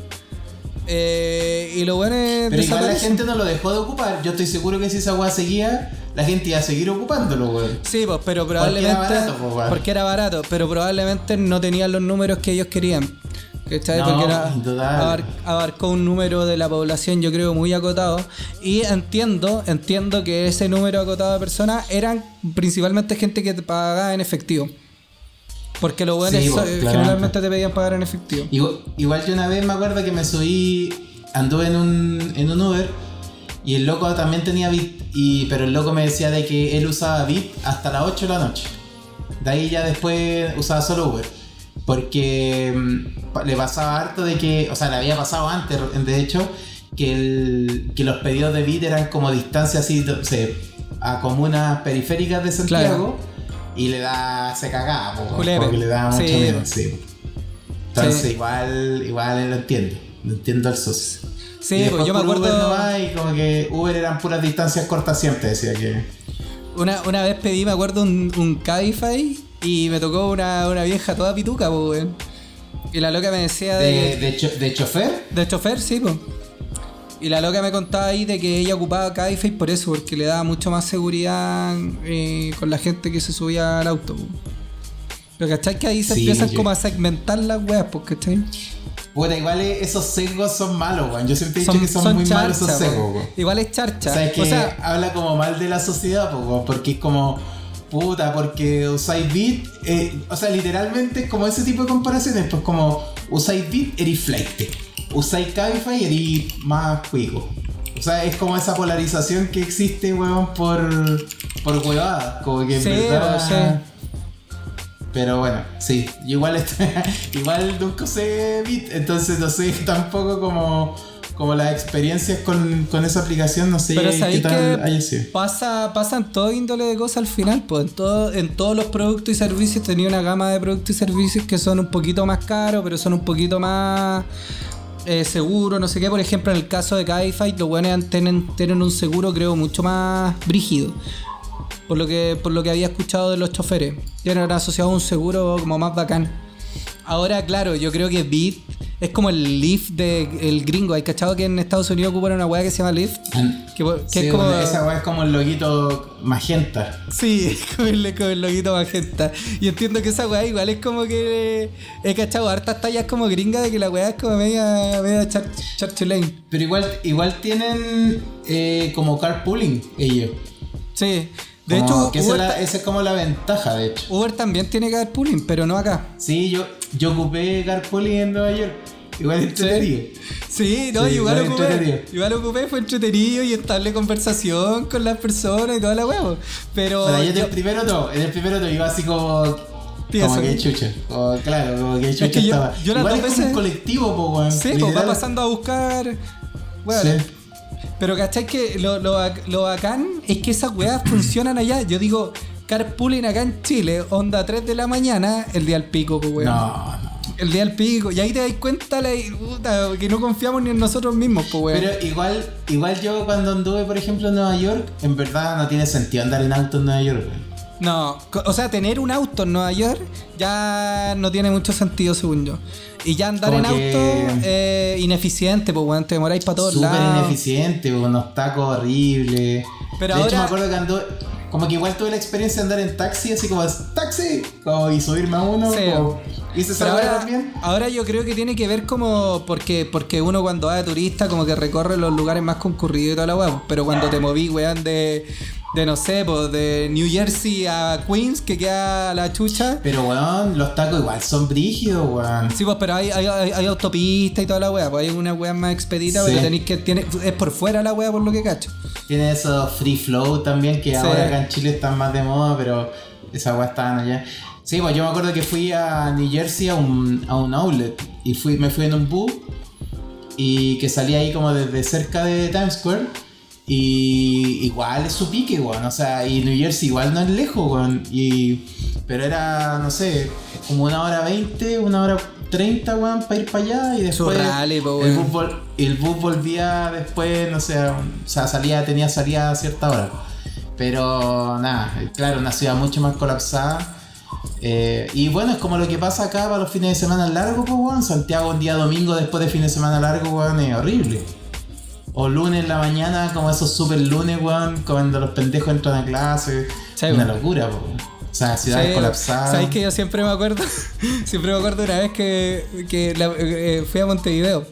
eh, y lo bueno es Pero igual la gente no lo dejó de ocupar. Yo estoy seguro que si esa weá seguía, la gente iba a seguir ocupándolo, weón. Sí, pues, pero Porque era probablemente. barato, pues, porque era barato, pero probablemente no tenían los números que ellos querían. ¿Cachai? No, porque era, abar- abarcó un número de la población, yo creo, muy acotado. Y entiendo, entiendo que ese número acotado de personas eran principalmente gente que pagaba en efectivo. Porque los buenos Sí, claramente. generalmente te pedían pagar en efectivo. Igual, igual yo una vez me acuerdo que me subí, anduve en un, en un Uber y el loco también tenía Bit, y, pero el loco me decía de que él usaba Bit hasta las 8 de la noche. De ahí ya después usaba solo Uber. Porque mm, le pasaba harto de que, o sea, le había pasado antes, de hecho, que, el, que los pedidos de Bit eran como distancias así, no sé, a comunas periféricas de Santiago. Y le da, se cagaba, porque le daba mucho Sí. miedo, sí. Entonces Sí. igual, igual lo entiendo. Lo entiendo al socio. Sí, pues yo me acuerdo. Uber y como que Uber eran puras distancias cortas siempre, decía que. Una, una vez pedí, me acuerdo, un, un Cabify y me tocó una, una vieja toda pituca, pues. Y la loca me decía de, De, que- de, cho- de chofer. de chofer, sí, pues. Y la loca me contaba ahí de que ella ocupaba Cabify por eso, porque le daba mucho más seguridad eh, con la gente que se subía al auto. Pero ¿cachai? Que ahí se Sí, empiezan yo- como a segmentar las weas, pues, ¿cachai? Puta, igual esos sesgos son malos, weón. Yo siempre he dicho Son, que son, son muy malos esos sesgos, weón. Igual es charcha. O sea, es que O sea, habla como mal de la sociedad, weón, porque es como, puta, porque usáis Bit, eh, o sea, literalmente es como ese tipo de comparaciones, pues como usáis Bit, eres flight, usáis Cabify, eres más cuico. O sea, es como esa polarización que existe, weón, por, por huevadas, como que en Sí, verdad... Pero bueno, sí, igual, est- igual nunca usé Bit, entonces no sé tampoco como, como las experiencias con, con esa aplicación, no sé Pero qué tal haya que sido. pasa, pasan todo índole de cosas al final, pues en, todo, en todos los productos y servicios tenía una gama de productos y servicios que son un poquito más caros, pero son un poquito más eh, seguros, no sé qué. Por ejemplo, en el caso de Cabify, los buenos tienen, tienen un seguro, creo, mucho más brígido. Por lo que, por lo que había escuchado de los choferes. Tienen asociado un seguro como más bacán. Ahora, claro, yo creo que Bit es como el Lyft del gringo. ¿Hay cachado que en Estados Unidos ocupan una weá que se llama Lyft? Que, que Sí, es como. Esa weá es como el loguito magenta. Sí, el, con el loguito magenta. Y entiendo que esa weá igual es como que. He cachado hartas tallas como gringa de que la weá es como media, media char. Pero igual, igual tienen eh, como carpooling ellos. Sí. De Como hecho, que esa, es Uber, esa es como la ventaja, de hecho. Uber también tiene carpooling, pero no acá. Sí, yo, yo ocupé carpooling en Nueva York. Igual entretenido. Sí, no, Sí, igual igual ocupé. Igual ocupé, fue entretenido y estable conversación con las personas y toda la huevo. Pero. Bueno, yo yo- el primero no, en el primero no iba así como. Como que chucha. Como, claro, como que chucha que yo- estaba. yo Igual es como un colectivo, po, weón. sí, pues va pasando a buscar. Bueno, Sí. Pero ¿cachai que lo, lo, lo bacán es que esas weas funcionan allá? Yo digo, carpooling acá en Chile, onda 3 de la mañana, el día al pico, pues weón. No, no. El día al pico. Y ahí te das cuenta la, puta, que no confiamos ni en nosotros mismos, pues weón. Pero igual, igual yo cuando anduve, por ejemplo, en Nueva York, en verdad no tiene sentido andar en auto en Nueva York, weón. No, o sea, tener un auto en Nueva York ya no tiene mucho sentido, según yo. Y ya andar Como en que- auto eh, ineficiente, pues weón, te demoráis para todos Súper lados. ineficiente, weón, unos tacos horribles. Pero de hecho, ahora- me acuerdo que anduve. Como que igual tuve la experiencia de andar en taxi, así como taxi, como y subirme a uno. Sí. como- ¿Hice esa Pero weá ahora, también? ahora yo creo que tiene que ver como porque porque uno cuando va de turista como que recorre los lugares más concurridos y toda la weá, pero cuando te moví, weón, de, de no sé, pues de New Jersey a Queens, que queda la chucha. Pero weón, los tacos igual son brígidos, weón. Sí, pues, pero hay, hay, hay, hay autopista y toda la weá, pues hay una weá más expedita, Sí. pero tenéis que. Tiene, es por fuera la weá por lo que cacho. Tiene esos free flow también, que Sí. ahora acá en Chile están más de moda, pero esa weá estaban allá. Sí, pues yo me acuerdo que fui a New Jersey a un, a un outlet y fui, me fui en un bus y que salía ahí como desde cerca de Times Square. Y igual es su pique, weón. O sea, y New Jersey igual no es lejos, weón. Y, pero era, no sé, como una hora veinte, una hora treinta, weón, para ir para allá. Y después rally, po, el, el bus volvía después, no sé, o sea, salía, tenía salida a cierta hora. Pero nada, claro, una ciudad mucho más colapsada. Eh, y bueno, es como lo que pasa acá para los fines de semana largos, pues, weón. Santiago un día domingo después de fin de semana largo, weón, es horrible. O lunes en la mañana, como esos super lunes, weón, cuando los pendejos entran a clase. Sí, una weón. locura, po. O sea, ciudades Sí, colapsadas. ¿Sabéis que yo siempre me acuerdo? siempre me acuerdo una vez que, que la- eh, fui a Montevideo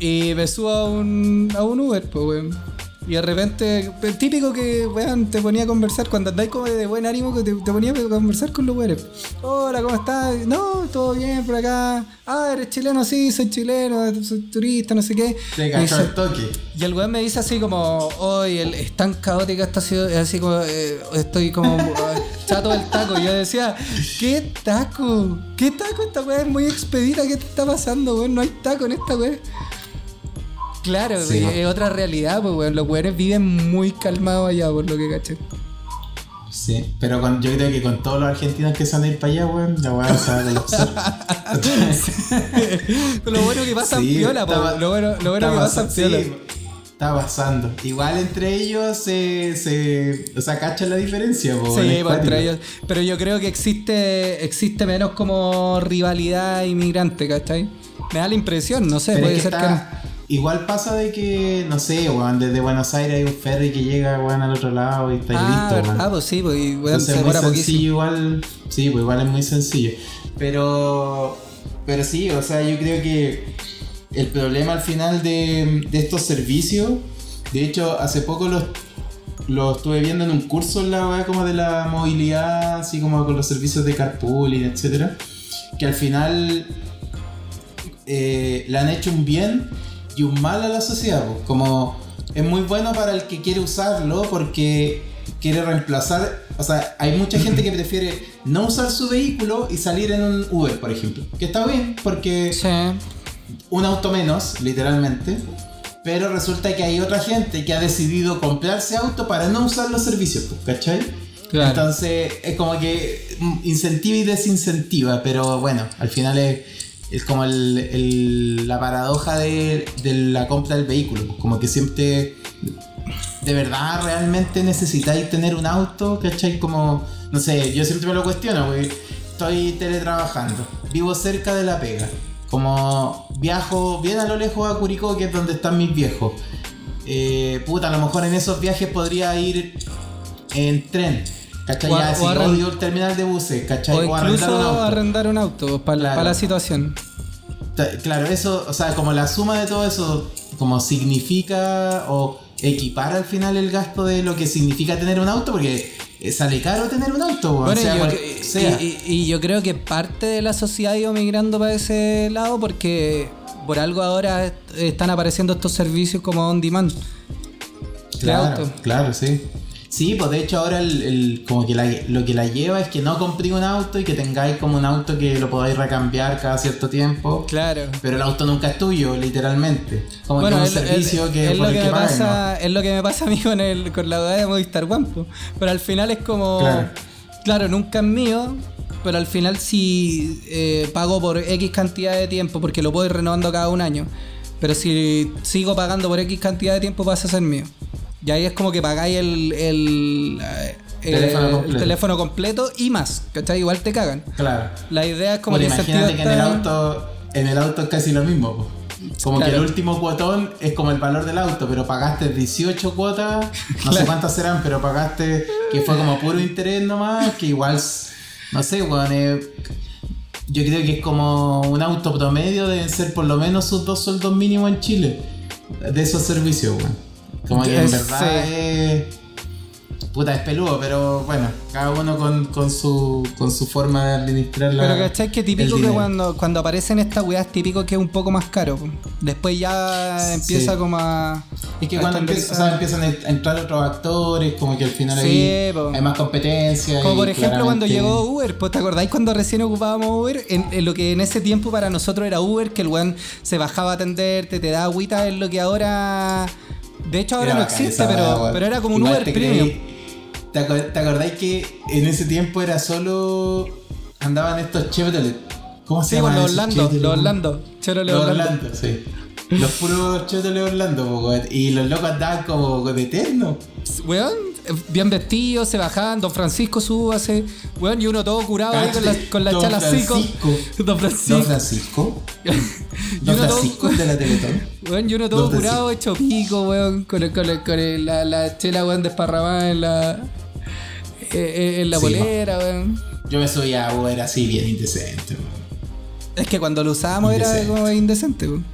y me subo a un, a un Uber, pues, weón. Y de repente, el típico que, weón, te ponía a conversar cuando andáis como de buen ánimo, que te, te ponía a conversar con los weones. Hola, ¿cómo estás? No, todo bien por acá. Ah, eres chileno, sí, soy chileno, soy turista, no sé qué. Te Y cachó el toque. y el weón me dice así como, hoy es tan caótica esta ciudad, así como, eh, estoy como eh, chato del taco. Y yo decía, ¿qué taco? ¿Qué taco? Esta weá es muy expedita, ¿qué te está pasando, weón? No hay taco en esta weá. Claro, Sí. es otra realidad, pues weón. Los weones viven muy calmados allá, por lo que caché. Sí, pero con- yo creo que con todos los argentinos que se van a ir para allá, weón, la weá se va a colapsar. lo bueno que pasan Sí, piola, po, estaba- lo bueno, lo bueno que pasa- piola. sí, está pasando. Igual entre ellos se, se o sea, cachan la diferencia, po, Sí, es pues, entre ellos. Pero yo creo que existe existe menos como rivalidad inmigrante, ¿cachai? Me da la impresión, no sé, Pero puede es que ser que Igual pasa de que, no sé, weón, desde Buenos Aires hay un ferry que llega, weón, al otro lado y está Ah, listo, weón. pues sí, pues weón, Entonces se muy sencillo poquísimo. igual. Sí, pues igual es muy sencillo. Pero. Pero sí, o sea, yo creo que el problema al final de, de estos servicios. De hecho, hace poco los, los estuve viendo en un curso en la weá como de la movilidad, así como con los servicios de carpooling, etcétera. Que al final eh, le han hecho un bien y un mal a la sociedad. pues. Como es muy bueno para el que quiere usarlo porque quiere reemplazar. O sea, hay mucha gente que prefiere no usar su vehículo y salir en un Uber, por ejemplo. Que está bien porque Sí. un auto menos, literalmente. Pero resulta que hay otra gente que ha decidido comprarse auto para no usar los servicios, pues, ¿cachai? Claro. Entonces es como que incentiva y desincentiva, pero bueno, al final es, es como el- la paradoja de, la compra del vehículo. Como que siempre, de verdad, realmente necesitáis tener un auto, ¿cachai? Como, no sé, yo siempre me lo cuestiono, porque estoy teletrabajando, vivo cerca de la pega, como viajo bien a lo lejos a Curicó, que es donde están mis viejos. Eh, puta, a lo mejor en esos viajes podría ir en tren. ¿Cachai? O si arren- odio el terminal de buses, ¿cachai? O incluso arrendar un auto para Claro. la situación. Claro, eso, o sea, como la suma de todo eso, como significa o equipara al final el gasto de lo que significa tener un auto, porque eh, sale caro tener un auto, Bueno, sea yo cual cre- sea. y, y- y yo creo que parte de la sociedad ha ido migrando para ese lado porque por algo ahora est- están apareciendo estos servicios como on demand. de Claro, claro, sí. Sí, pues de hecho ahora el, el- como que la- lo que la lleva es que no compré un auto y que tengáis como un auto que lo podáis recambiar cada cierto tiempo. Claro. Pero el auto nunca es tuyo, literalmente. Como que es un es, servicio es- que es por lo el que, me pagan, pasa, es lo que me pasa a mí con, el, con la weá de Movistar One. Pero al final es como. Claro. Claro, nunca es mío. Pero al final si eh, pago por X cantidad de tiempo, porque lo puedo ir renovando cada un año. Pero si sigo pagando por X cantidad de tiempo, pasa a ser mío. Y ahí es como que pagáis el, el, Teléfono el completo. teléfono completo y más. ¿Cachai? Igual te cagan. Claro. La idea es como Bueno, incentivo imagínate que en el auto, en el auto es casi lo mismo. po. Como que el último cuotón es como el valor del auto, pero pagaste 18 cuotas, no sé cuántas serán, pero pagaste que fue como puro interés nomás, que igual, no sé, weón, eh, yo creo que es como un auto promedio, deben ser por lo menos sus dos sueldos mínimos en Chile, de esos servicios, weón. Como que en verdad sí. es... puta, es peludo, pero bueno, cada uno con, con, su, con su forma de administrar la. Pero ¿cachai? Que típico que cuando, cuando aparecen estas weas, típico que es un poco más caro. Después ya empieza Sí. como a. Es que a cuando empieza- o sea, empiezan a entrar otros actores, como que al final Sí, hay más competencia. Como por ejemplo cuando llegó Uber, pues te acordáis cuando recién ocupábamos Uber, en, en lo que en ese tiempo para nosotros era Uber, que el weón se bajaba a atenderte, te da agüita, es lo que ahora... De hecho ahora no existe, pero, pero era como un Uber te Premium. creí- ¿Te, aco- te acordáis que en ese tiempo era solo. andaban estos Chevrolet? ¿Cómo se Sí, llaman los Orlando, los? Orlando. Chevrolet Los Orlando. Orlando, sí. Los puros Chevrolet Orlando, po. Y los locos andaban como de eterno. Weón, bien vestidos, se bajaban, Don Francisco súbase, weón, y uno todo curado ahí con la, con la Don chala. Francisco. Don Francisco. Don Francisco. Y Don uno todo- Francisco de la Teletón. Weón, y uno todo curado, hecho pico, weón, con, el- con, el- con el- la, la chela, weón, desparramada en la. eh, eh, en la Sí, polera, weón. Yo me subía a Uber así bien indecente, weón. Es que cuando lo usábamos era como indecente, weón.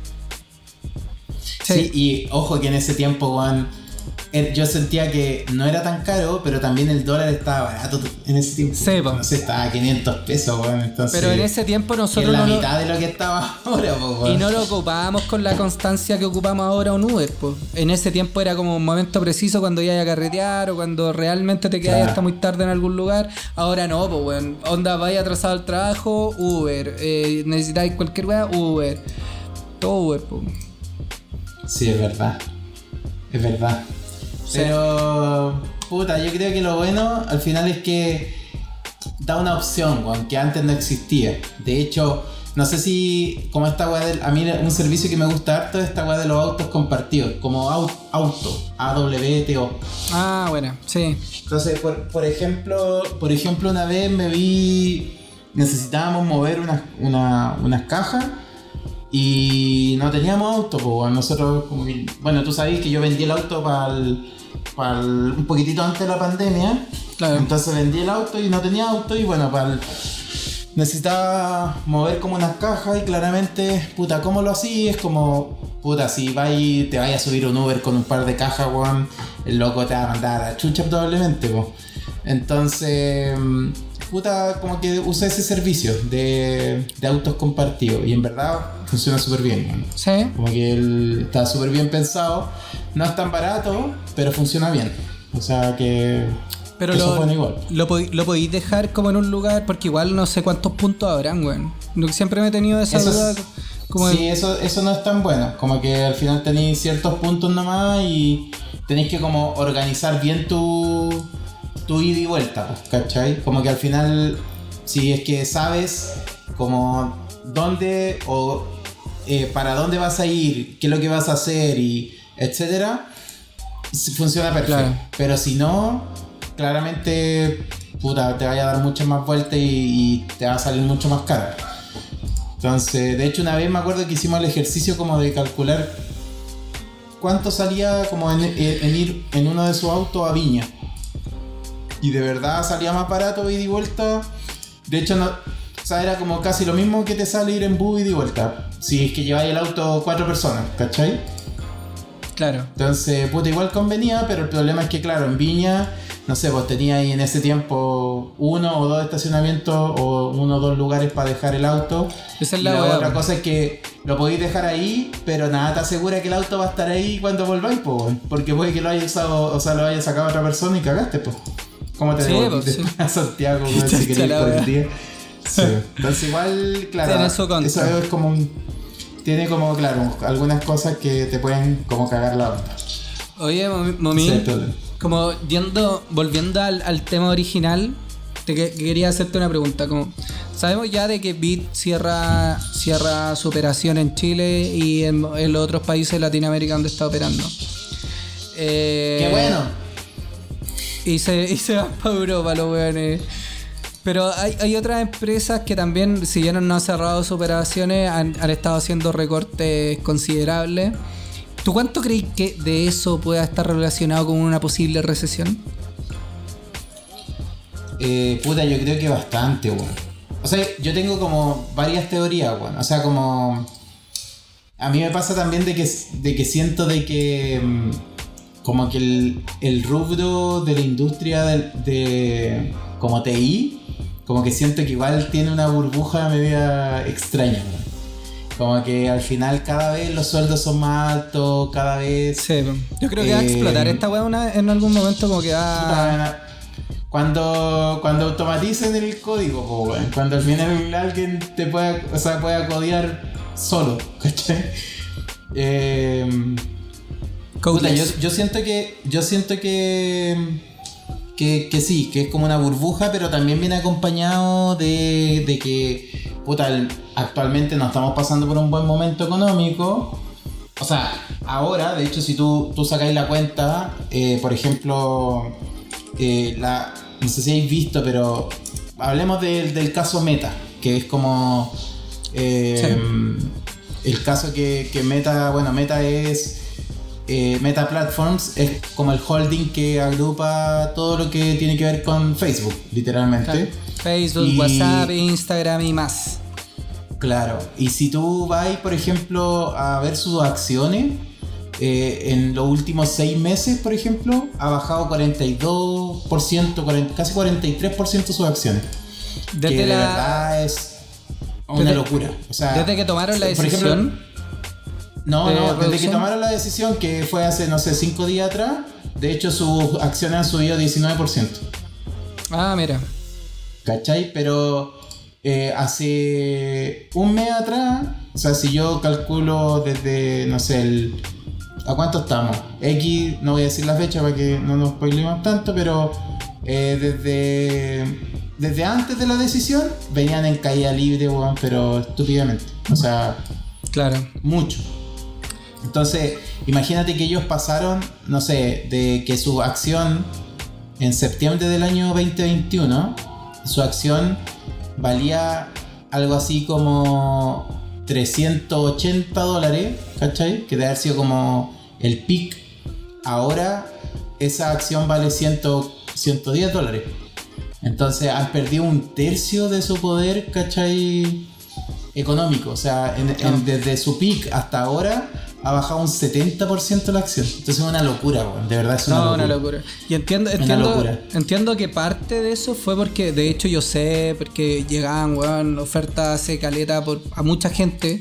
Sí, y ojo que en ese tiempo, Juan, yo sentía que no era tan caro, pero también el dólar estaba barato en ese tiempo. Sí, po. No sé, estaba a 500 pesos, weón. Entonces, Pero en ese tiempo nosotros es la no lo, mitad de lo que estaba ahora, po, y no lo ocupábamos con la constancia que ocupamos ahora un Uber, pues. En ese tiempo era como un momento preciso cuando ibas a carretear o cuando realmente te quedas Claro. hasta muy tarde en algún lugar. Ahora no, pues, weón. Onda, vaya atrasado al trabajo, Uber. Eh, necesitáis cualquier weá, Uber. Todo Uber, pues. Sí, es verdad. Es verdad. Sí. Pero, puta, yo creo que lo bueno al final es que da una opción, weón, que antes no existía. De hecho, no sé si, como esta weá del. A mí, un servicio que me gusta harto es esta weá de los autos compartidos, como au- auto, AWTO. Ah, bueno, sí. Entonces, por, por ejemplo, por ejemplo, una vez me vi. Necesitábamos mover unas, una- unas cajas y no teníamos auto, pues nosotros, como que- bueno, tú sabes que yo vendí el auto para un poquitito antes de la pandemia, Claro. entonces vendí el auto y no tenía auto y bueno, para necesitaba mover como unas cajas y claramente, puta, ¿cómo lo hacía? Es como, puta, si vas y te vayas a subir un Uber con un par de cajas, weón, el loco te va a mandar a la chucha probablemente. Entonces, puta, como que usé ese servicio de, de autos compartidos y en verdad funciona súper bien. Sí. Como que él está súper bien pensado. No es tan barato, pero funciona bien. O sea que. Pero lo, igual. lo, pod- lo podéis dejar como en un lugar, porque igual no sé cuántos puntos habrán, weón. Siempre me he tenido esa Eso es- duda. Como sí, eso, eso no es tan bueno. Como que al final tenéis ciertos puntos nomás y tenéis que como organizar bien tu, tu ida y vuelta, pues, ¿cachai? Como que al final, si es que sabes como dónde o eh, para dónde vas a ir, qué es lo que vas a hacer y etcétera, funciona perfecto. Claro. Pero si no, claramente puta, te vaya a dar muchas más vueltas y, y te va a salir mucho más caro. Entonces, de hecho, una vez me acuerdo que hicimos el ejercicio como de calcular cuánto salía como en, en ir en uno de sus autos a Viña. Y de verdad salía más barato ida y vuelta. De hecho, no, o sea, era como casi lo mismo que te sale ir en bus y vuelta. Si es que lleváis el auto cuatro personas, ¿cachai? Claro. Entonces, puta, igual convenía, pero el problema es que, claro, en Viña, no sé, vos tenías ahí en ese tiempo uno o dos estacionamientos o uno o dos lugares para dejar el auto. Esa es la la otra po. cosa es que lo podéis dejar ahí, pero nada te asegura que el auto va a estar ahí cuando volváis, po, porque puede que lo haya usado, o sea, lo haya sacado otra persona y cagaste, pues. ¿Cómo te Sí, pues, sí. después a Santiago, si queréis la por el día? Sí. Entonces igual, claro, eso es como un- tiene como, claro, algunas cosas que te pueden como cagar la onda. Oye, el problema. como yendo, volviendo al, al tema original, te que- quería hacerte una pregunta. Como, sabemos ya de que Bit cierra, cierra su operación en Chile y en, en los otros países de Latinoamérica donde está operando. Eh, ¡Qué bueno! Y se, y se van para Europa los weones. Pero hay, hay otras empresas que también, si bien no han cerrado sus operaciones, han, han estado haciendo recortes considerables. ¿Tú cuánto crees que de eso pueda estar relacionado con una posible recesión? Eh, puta, yo creo que bastante, weón. O sea, yo tengo como varias teorías, weón. O sea, como... A mí me pasa también de que, de que siento de que... como que el, el rubro de la industria de, de como TI, como que siento que igual tiene una burbuja media extraña. Como que al final cada vez los sueldos son más altos, cada vez... Sí, yo creo que va a Eh, explotar esta weá en algún momento como que va... Cuando, cuando automaticen el código, po, cuando al final alguien te pueda, o sea, pueda codear solo, ¿cachai? Eh, puta, yo, yo siento que. Yo siento que, que. que sí, que es como una burbuja, pero también viene acompañado de, de que. Puta, actualmente no estamos pasando por un buen momento económico. O sea, ahora, de hecho, si tú, tú sacáis la cuenta, eh, por ejemplo, eh, la, no sé si habéis visto, pero hablemos del- del caso Meta, que es como eh, el caso que, que Meta, bueno, Meta es eh, Meta Platforms, es como el holding que agrupa todo lo que tiene que ver con Facebook, literalmente. Claro. Facebook, Y- WhatsApp, Instagram y más. Claro, y si tú vas, por ejemplo, a ver sus acciones, eh, en los últimos seis meses, por ejemplo, ha bajado 42%, 40 casi 43% sus acciones. Desde que de la- verdad es una Desde- locura. O sea, Desde que tomaron la por ejemplo, decisión. No, de no, desde que tomaron la decisión, que fue hace, no sé, cinco días atrás, de hecho sus acciones han subido 19%. Ah, mira. ¿Cachai? Pero eh, hace un mes atrás, o sea, si yo calculo desde, no sé, el, ¿a cuánto estamos? X, no voy a decir la fecha para que no nos spoilemos tanto, pero eh, desde, desde antes de la decisión venían en caída libre, weón, pero estúpidamente. O sea, Claro. mucho. Entonces, imagínate que ellos pasaron, no sé, de que su acción en septiembre del año 2021, su acción valía algo así como 380 dólares, ¿cachai? Que debe haber sido como el pic. Ahora esa acción vale 100, 110 dólares. Entonces han perdido un tercio de su poder, ¿cachai? Económico. O sea, en- en- desde su pic hasta ahora ha bajado un 70% la acción. Entonces es una locura, weón. De verdad es una No, locura. una locura. Y entiendo, Una entiendo, locura. entiendo que parte de eso fue porque, de hecho, yo sé, porque llegaban, weón, ofertas hace caleta por, a mucha gente,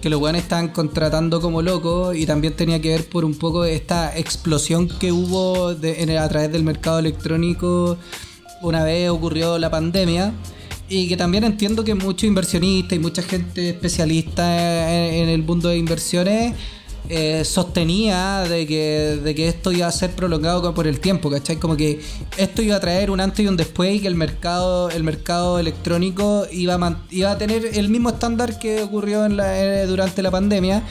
que los weones estaban contratando como locos, y también tenía que ver por un poco esta explosión que hubo de- en el- a través del mercado electrónico una vez ocurrió la pandemia. Y que también entiendo que muchos inversionistas y mucha gente especialista en, el mundo de inversiones eh, sostenía de que, de que esto iba a ser prolongado por el tiempo, ¿cachai? Como que esto iba a traer un antes y un después y que el mercado, el mercado electrónico iba a, iba a tener el mismo estándar que ocurrió en la- eh, durante la pandemia.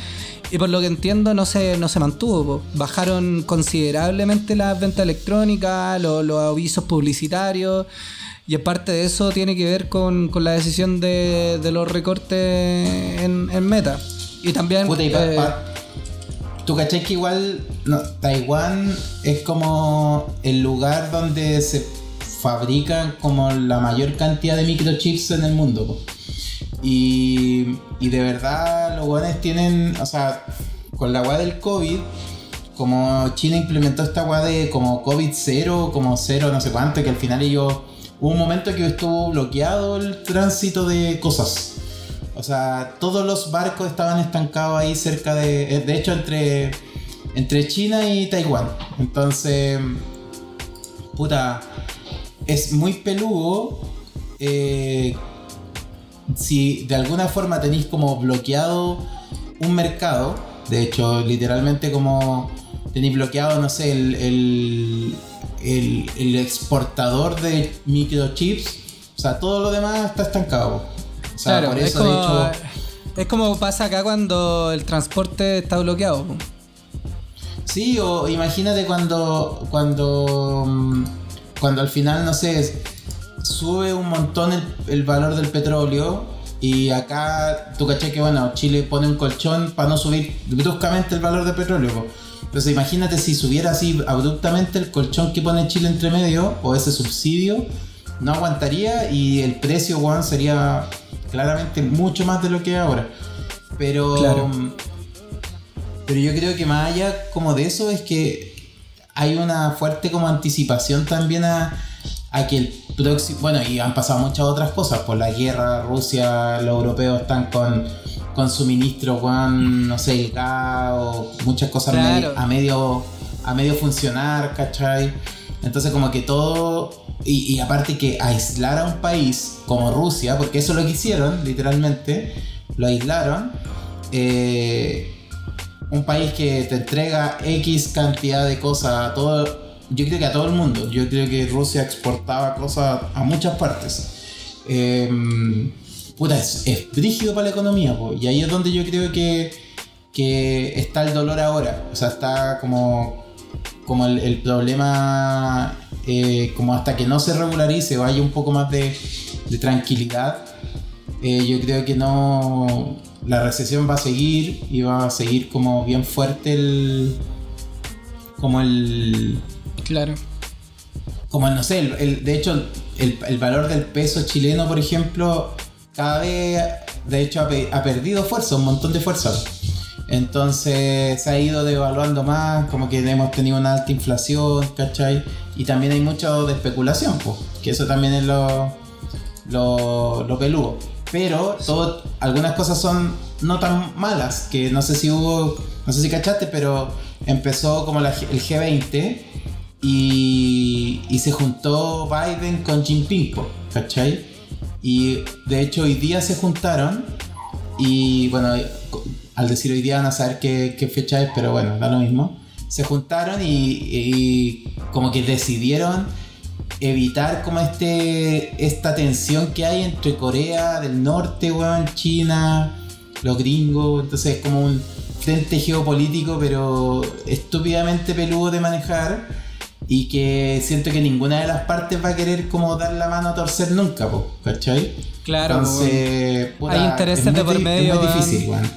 Y por lo que entiendo no se, no se mantuvo. Bajaron considerablemente las ventas electrónicas, lo- los avisos publicitarios. Y en parte de eso tiene que ver con, con la decisión de, de los recortes en, en meta. Y también... Puta, y pa- eh, pa- Tú cachai que igual no, Taiwán es como el lugar donde se fabrican como la mayor cantidad de microchips en el mundo. po. Y, y de verdad los guanes tienen, o sea, con la weá del COVID, como China implementó esta weá de como COVID cero, como cero no sé cuánto, que al final ellos, hubo un momento que estuvo bloqueado el tránsito de cosas. O sea, todos los barcos estaban estancados ahí cerca de. eh, De hecho, entre. Entre China y Taiwán. Entonces. Puta. Es muy peludo. eh, si de alguna forma tenéis como bloqueado un mercado. De hecho, literalmente como tenéis bloqueado, no sé, el, el, el- el exportador de microchips. O sea, todo lo demás está estancado. O sea, claro, por es, eso, como, de hecho. es como pasa acá cuando el transporte está bloqueado. Sí, o imagínate cuando, cuando, mm, cuando al final, no sé, sube un montón el, el valor del petróleo y acá, tú caché que, bueno, Chile pone un colchón para no subir bruscamente el valor del petróleo. po. Entonces imagínate si subiera así abruptamente el colchón que pone Chile entre medio o ese subsidio, no aguantaría y el precio, weón, sería claramente mucho más de lo que es ahora. Pero... Claro. pero yo creo que más allá como de eso es que hay una fuerte como anticipación también a, a que el próximo, bueno, y han pasado muchas otras cosas, por la guerra, Rusia, los europeos están con, con suministro, con, no sé, el gas o muchas cosas Claro. a medio a medio funcionar, ¿cachai? Entonces como que todo, y, y aparte que aislar a un país como Rusia, porque eso es lo que hicieron, literalmente, lo aislaron, eh, un país que te entrega X cantidad de cosas a todo, yo creo que a todo el mundo, yo creo que Rusia exportaba cosas a muchas partes. Eh, puta, es, es brígido para la economía, po, y ahí es donde yo creo que, que está el dolor ahora, o sea, está como, como el, el problema, eh, como hasta que no se regularice o haya un poco más de, de tranquilidad, eh, yo creo que no. La recesión va a seguir y va a seguir como bien fuerte el. Como el. Claro. Como el, no sé, el, el- de hecho, el, el valor del peso chileno, por ejemplo, cada vez, de hecho, ha, pe- ha perdido fuerza, un montón de fuerza. Entonces se ha ido devaluando más, como que hemos tenido una alta inflación, ¿cachai? Y también hay mucho de especulación, pues, que eso también es lo, lo, lo peludo. Pero todo, algunas cosas son no tan malas, que no sé si hubo, no sé si cachaste, pero empezó como el G20 y, y se juntó Biden con Jinping, ¿cachai? Y de hecho hoy día se juntaron y bueno, al decir hoy día van a saber qué, fecha es, pero bueno, da lo mismo. Se juntaron y, y como que decidieron evitar como este esta tensión que hay entre Corea del Norte, weón, China, los gringos, entonces es como un frente geopolítico pero estúpidamente peludo de manejar y que siento que ninguna de las partes va a querer como dar la mano a torcer nunca, po, ¿cachai? Claro, Entonces, puta, Hay intereses de por di- medio, Es muy difícil, weón.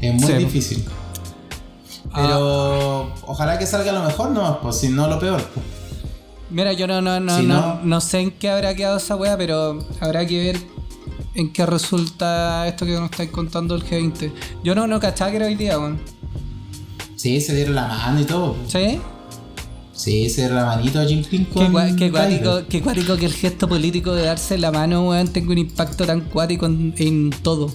Es muy Sí. difícil. Ah. Pero ojalá que salga lo mejor nomás, pues si no lo peor. Mira, yo no, no, no, Si no, no- no sé en qué habrá quedado esa wea, pero habrá que ver en qué resulta esto que nos estáis contando el G20. Yo no, no cachaba que era hoy día, weón. Sí, se dieron la mano y todo. ¿Sí? Sí, se dieron la manito a Qué, con gua- qué cuático, qué cuático que el gesto político de darse la mano, weón, tenga un impacto tan cuático en, en todo.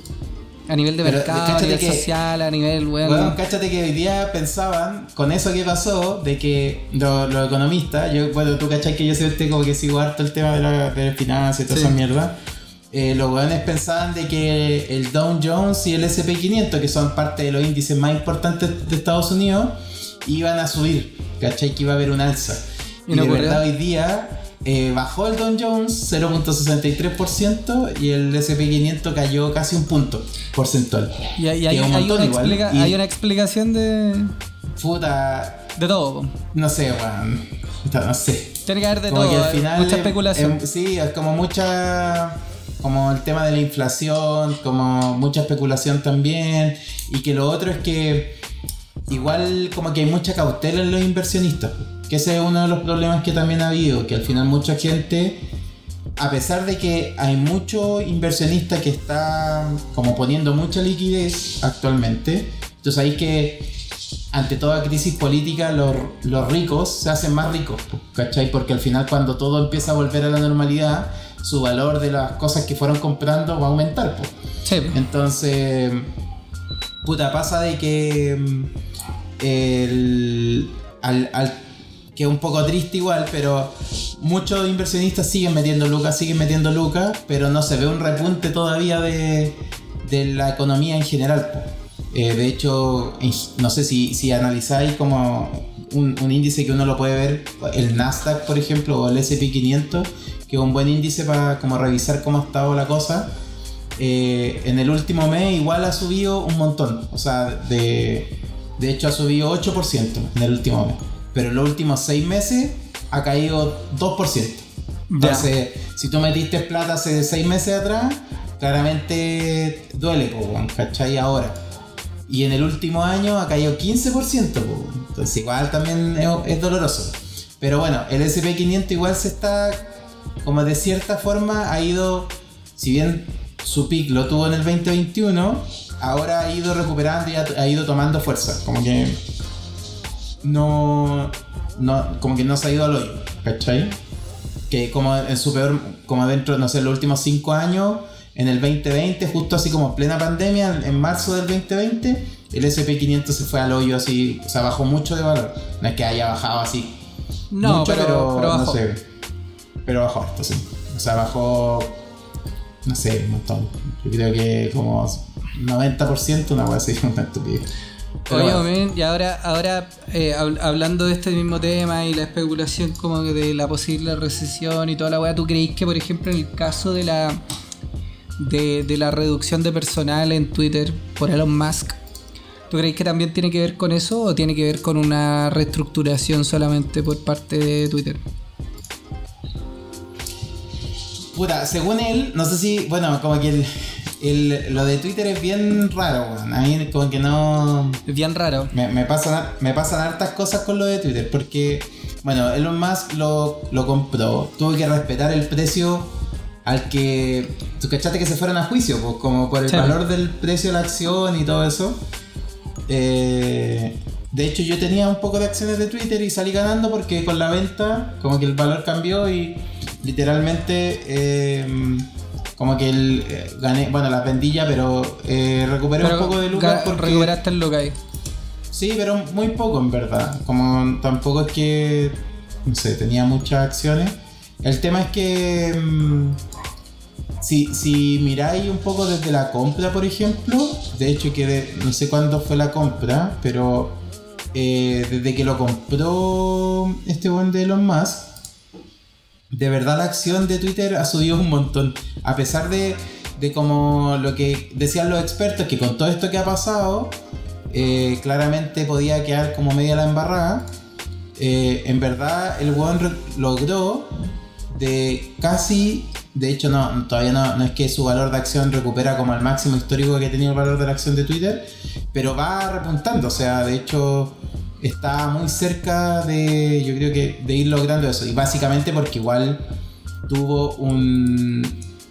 A nivel de Pero, mercado, a nivel que- social, a nivel, weón. Bueno, cáchate que hoy día pensaban, con eso que pasó, de que lo- los economistas, yo, bueno, tú cachai que yo siempre como que sigo harto el tema de la, de la finanza y toda Sí. esa mierda. Eh, los weones pensaban de que el Dow Jones y el SP500, que son parte de los índices más importantes de Estados Unidos, iban a subir, cachai que iba a haber un alza. ¿Y Y, no de ocurrió? verdad hoy día eh, bajó el Dow Jones 0.63% y el SP500 cayó casi un punto porcentual. y hay, un una igual, explica- y- hay una explicación de, Puta, de todo. no sé. Puta, No sé. Tiene que haber de Como todo, que al eh, final. mucha es- especulación. es- sí, es como mucha. Como el tema de la inflación, como mucha especulación también. Y que lo otro es que. Igual, como que hay mucha cautela en los inversionistas. Que ese es uno de los problemas que también ha habido. Que al final, mucha gente. A pesar de que hay mucho inversionista que está como poniendo mucha liquidez actualmente, entonces ahí que ante toda crisis política los, los ricos se hacen más ricos, ¿cachai? Porque al final cuando todo empieza a volver a la normalidad, su valor de las cosas que fueron comprando va a aumentar. po. Sí. Entonces, puta, pasa de que mm, el, al, al- que es un poco triste igual, pero muchos inversionistas siguen metiendo lucas, siguen metiendo lucas, pero no se ve un repunte todavía de, de la economía en general. Eh, de hecho, no sé si, si analizáis como un, un índice que uno lo puede ver, el Nasdaq, por ejemplo, o el SP500, que es un buen índice para como revisar cómo ha estado la cosa. Eh, en el último mes igual ha subido un montón. O sea, de, de hecho ha subido 8% en el último mes. Pero en los últimos 6 meses ha caído 2%. Entonces, si tú metiste plata hace 6 meses atrás, claramente duele, po, ¿cachai? Ahora. Y en el último año ha caído 15%, po, entonces igual también es, es doloroso. Pero bueno, el SP500 igual se está, como de cierta forma, ha ido, si bien su pic lo tuvo en el 2021, ahora ha ido recuperando y ha, ha ido tomando fuerza. Como que no, no, como que no se ha ido al hoyo, ¿cachai? Que como en su peor, como dentro, no sé, los últimos cinco años, en el 2020, justo así como en plena pandemia, en marzo del 2020, el SP500 se fue al hoyo así, o sea, bajó mucho de valor. No es que haya bajado así. No, mucho, pero, pero, bajó. no sé. Pero bajó esto, sí. O sea, bajó, no sé, un montón. Yo creo que como 90%, una cosa así, una estupidez. Oye, bueno. y ahora, ahora eh, hablando de este mismo tema y la especulación como de la posible recesión y toda la weá, ¿tú creéis que, por ejemplo, en el caso de la de, de, la reducción de personal en Twitter por Elon Musk, ¿tú creéis que también tiene que ver con eso o tiene que ver con una reestructuración solamente por parte de Twitter? Puta, según él, no sé si, bueno, como que el, el, lo de Twitter es bien raro, weón. A mí como que no... Es bien raro. Me, me, pasan, me pasan hartas cosas con lo de Twitter, porque, bueno, Elon Musk lo, lo compró, tuvo que respetar el precio al que... Tú cachaste que se fueron a juicio, pues, como por el sí. valor del precio de la acción y todo eso. Eh, de hecho, yo tenía un poco de acciones de Twitter y salí ganando porque con la venta, como que el valor cambió y literalmente eh, como que el, eh, gané, bueno, las vendí ya, pero eh, recuperé pero un poco de lucas porque... Recuperaste el ahí. Sí, pero muy poco en verdad. Como tampoco es que, no sé, tenía muchas acciones. El tema es que mmm, si, si miráis un poco desde la compra, por ejemplo, de hecho que de, no sé cuándo fue la compra, pero eh, desde que lo compró este buen de Elon Musk, de verdad la acción de Twitter ha subido un montón. A pesar de, de como lo que decían los expertos, que con todo esto que ha pasado, eh, claramente podía quedar como media la embarrada. Eh, en verdad el one logró de casi, de hecho no, todavía no, no, es que su valor de acción recupera como el máximo histórico que tenía el valor de la acción de Twitter, pero va repuntando, o sea, de hecho está muy cerca de, yo creo que, de ir logrando eso. Y básicamente porque igual tuvo un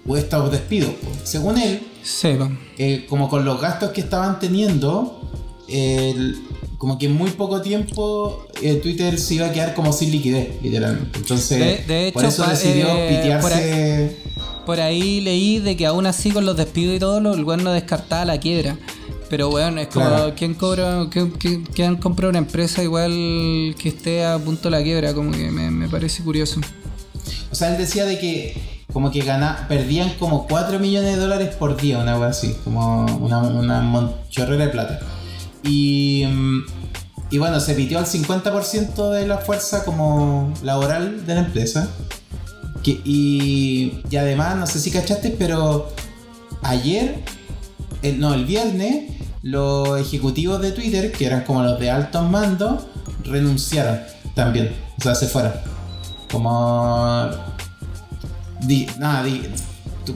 puesto de despido. Según él, sí. eh, como con los gastos que estaban teniendo, el, como que en muy poco tiempo eh, Twitter se iba a quedar como sin liquidez, literalmente. Entonces, de, de hecho, por eso decidió eh, pitearse. Por ahí, por ahí, leí de que aún así con los despidos y todo, el güey no descartaba la quiebra. Pero bueno, es como Claro. ¿quién cobra, compra una empresa igual que esté a punto de la quiebra? Como que me, me parece curioso. O sea, él decía de que como que gana, perdían como 4 millones de dólares por día, una cosa así, como una, una chorrera de plata. Y, mm, y bueno, se pitió al 50% de la fuerza como laboral de la empresa. Que, y, y además, no sé si cachaste, pero ayer, el- no, el viernes, los ejecutivos de Twitter, que eran como los de altos mandos, renunciaron también. O sea, se fueron. Como. Di, nada, di-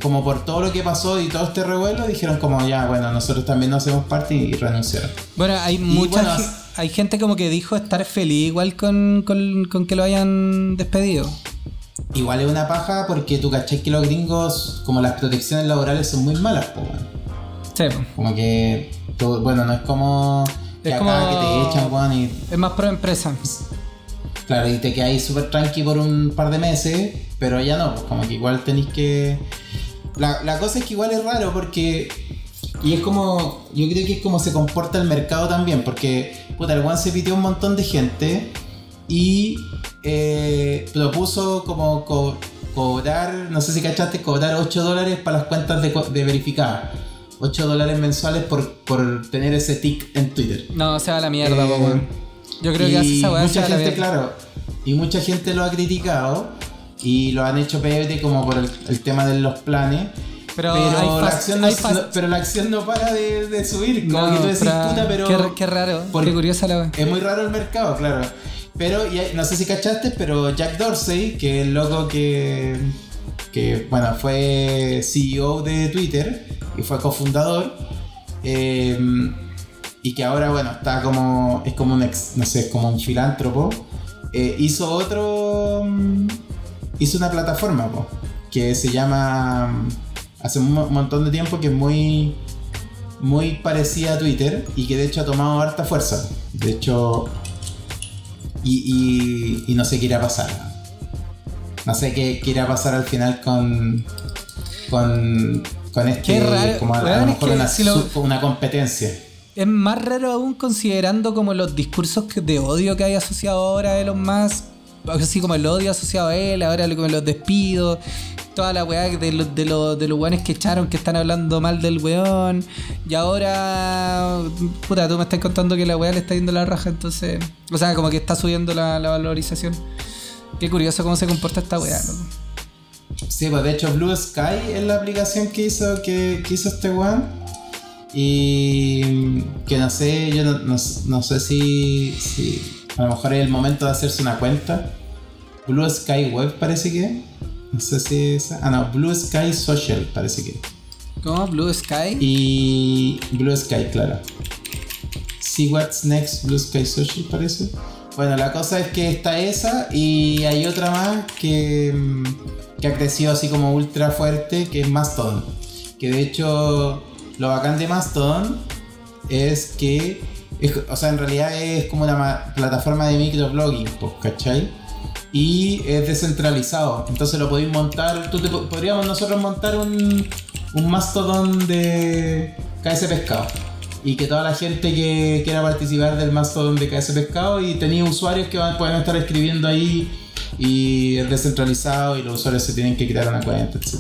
como por todo lo que pasó y todo este revuelo, dijeron como ya, bueno, nosotros también no hacemos parte y, renunciaron. Bueno, hay mucha bueno, ge- hay gente como que dijo estar feliz igual con, con, con que lo hayan despedido. Igual es una paja porque tú cachai que los gringos, como las protecciones laborales son muy malas, weón. Sí. Como que, todo- bueno, no es como que Es como- que te echan, y es más pro empresa. Claro, y te quedáis súper tranqui por un par de meses, pero ya no, pues como que igual tenéis que... La, la cosa es que igual es raro porque... Y es como... Yo creo que es como se comporta el mercado también, porque... Puta, el One se pitió un montón de gente y eh, propuso como co- cobrar, no sé si cachaste, cobrar 8 dólares para las cuentas de, de verificadas. 8 dólares mensuales por, por tener ese tick en Twitter. No, se va a la mierda, Eh, weón. Yo creo que hace esa weá mucha gente, claro, y mucha gente lo ha criticado y lo han hecho pebre como por el, el tema de los planes. Pero la acción no, pero la acción no para de, de subir. Como No, que tú decís, fra- puta, pero. Qué, qué raro, qué curiosa la weá. Es muy raro el mercado, claro. Pero, y no sé si cachaste, pero Jack Dorsey, que es el loco que, que bueno, fue CEO de Twitter y fue cofundador, eh, y que ahora, bueno, está como, es como un ex, no sé, como un filántropo, eh, hizo otro, mm, hizo una plataforma, que se llama, hace un mo- montón de tiempo que es muy, muy parecida a Twitter y que de hecho ha tomado harta fuerza. De hecho, y, y, no sé qué irá a pasar. No sé qué, qué irá a pasar al final con. con. con este. Raro. Como a, a lo mejor una, si lo- su- una competencia. Es más raro aún considerando como los discursos de odio que hay asociado ahora a Elon Musk. Así como el odio asociado a él, ahora como los despidos, toda la weá de los de los de los weones que echaron que están hablando mal del weón. Y ahora, puta, tú me estás contando que la weá le está yendo la raja, entonces. O sea, como que está subiendo la, la valorización. Qué curioso cómo se comporta esta weá. Sí, pues de hecho Blue Sky es la aplicación que hizo, que, que hizo este weón. Y que no sé, yo no, no- no sé si, si a lo mejor es el momento de hacerse una cuenta. Blue Sky Web parece que. No sé si es. Ah, no, Blue Sky Social parece que. ¿Cómo? Blue Sky. Y Blue Sky, claro. See What's Next Blue Sky Social parece. Bueno, la cosa es que está esa y hay otra más que, mm, que ha crecido así como ultra fuerte, que es Mastodon. Que de hecho lo bacán de Mastodon es que, es- o sea, en realidad es como una ma- plataforma de microblogging, pues, ¿cachai? Y es descentralizado, entonces lo podéis montar, tú te po- podríamos nosotros montar un, un Mastodon de KS Pescado. Y que toda la gente que quiera participar del Mastodon de KS Pescado y tenía usuarios que van, pueden estar escribiendo ahí y es descentralizado y los usuarios se tienen que crear una cuenta, etc.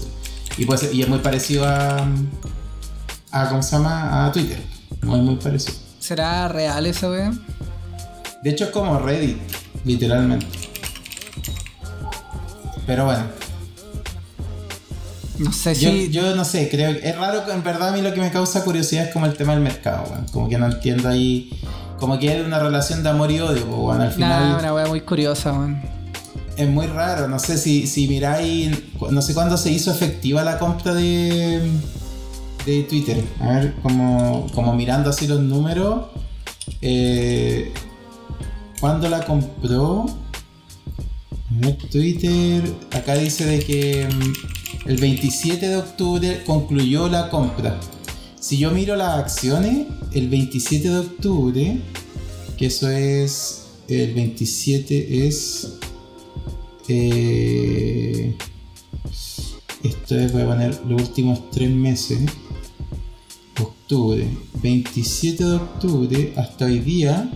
Y, pues, y es muy parecido a, a, ¿cómo se llama? A Twitter. Muy, muy parecido. ¿Será real weá? De hecho es como Reddit, literalmente. Pero bueno, No sé yo, si. yo no sé, creo que es raro, en verdad a mí lo que me causa curiosidad es como el tema del mercado, weón. Como que no entiendo ahí, como que es una relación de amor y odio, pues, weón. Al final Nah, una weá muy curiosa, weón. es muy raro, no sé si, si miráis, no sé cuándo se hizo efectiva la compra de, de Twitter. A ver, como, como mirando así los números, eh, ¿cuándo la compró? Twitter, acá dice de que mm, el 27 de octubre concluyó la compra. Si yo miro las acciones, el 27 de octubre, que eso es, el 27 es... Eh, esto es, voy a poner los últimos tres meses. Octubre, 27 de octubre hasta hoy día.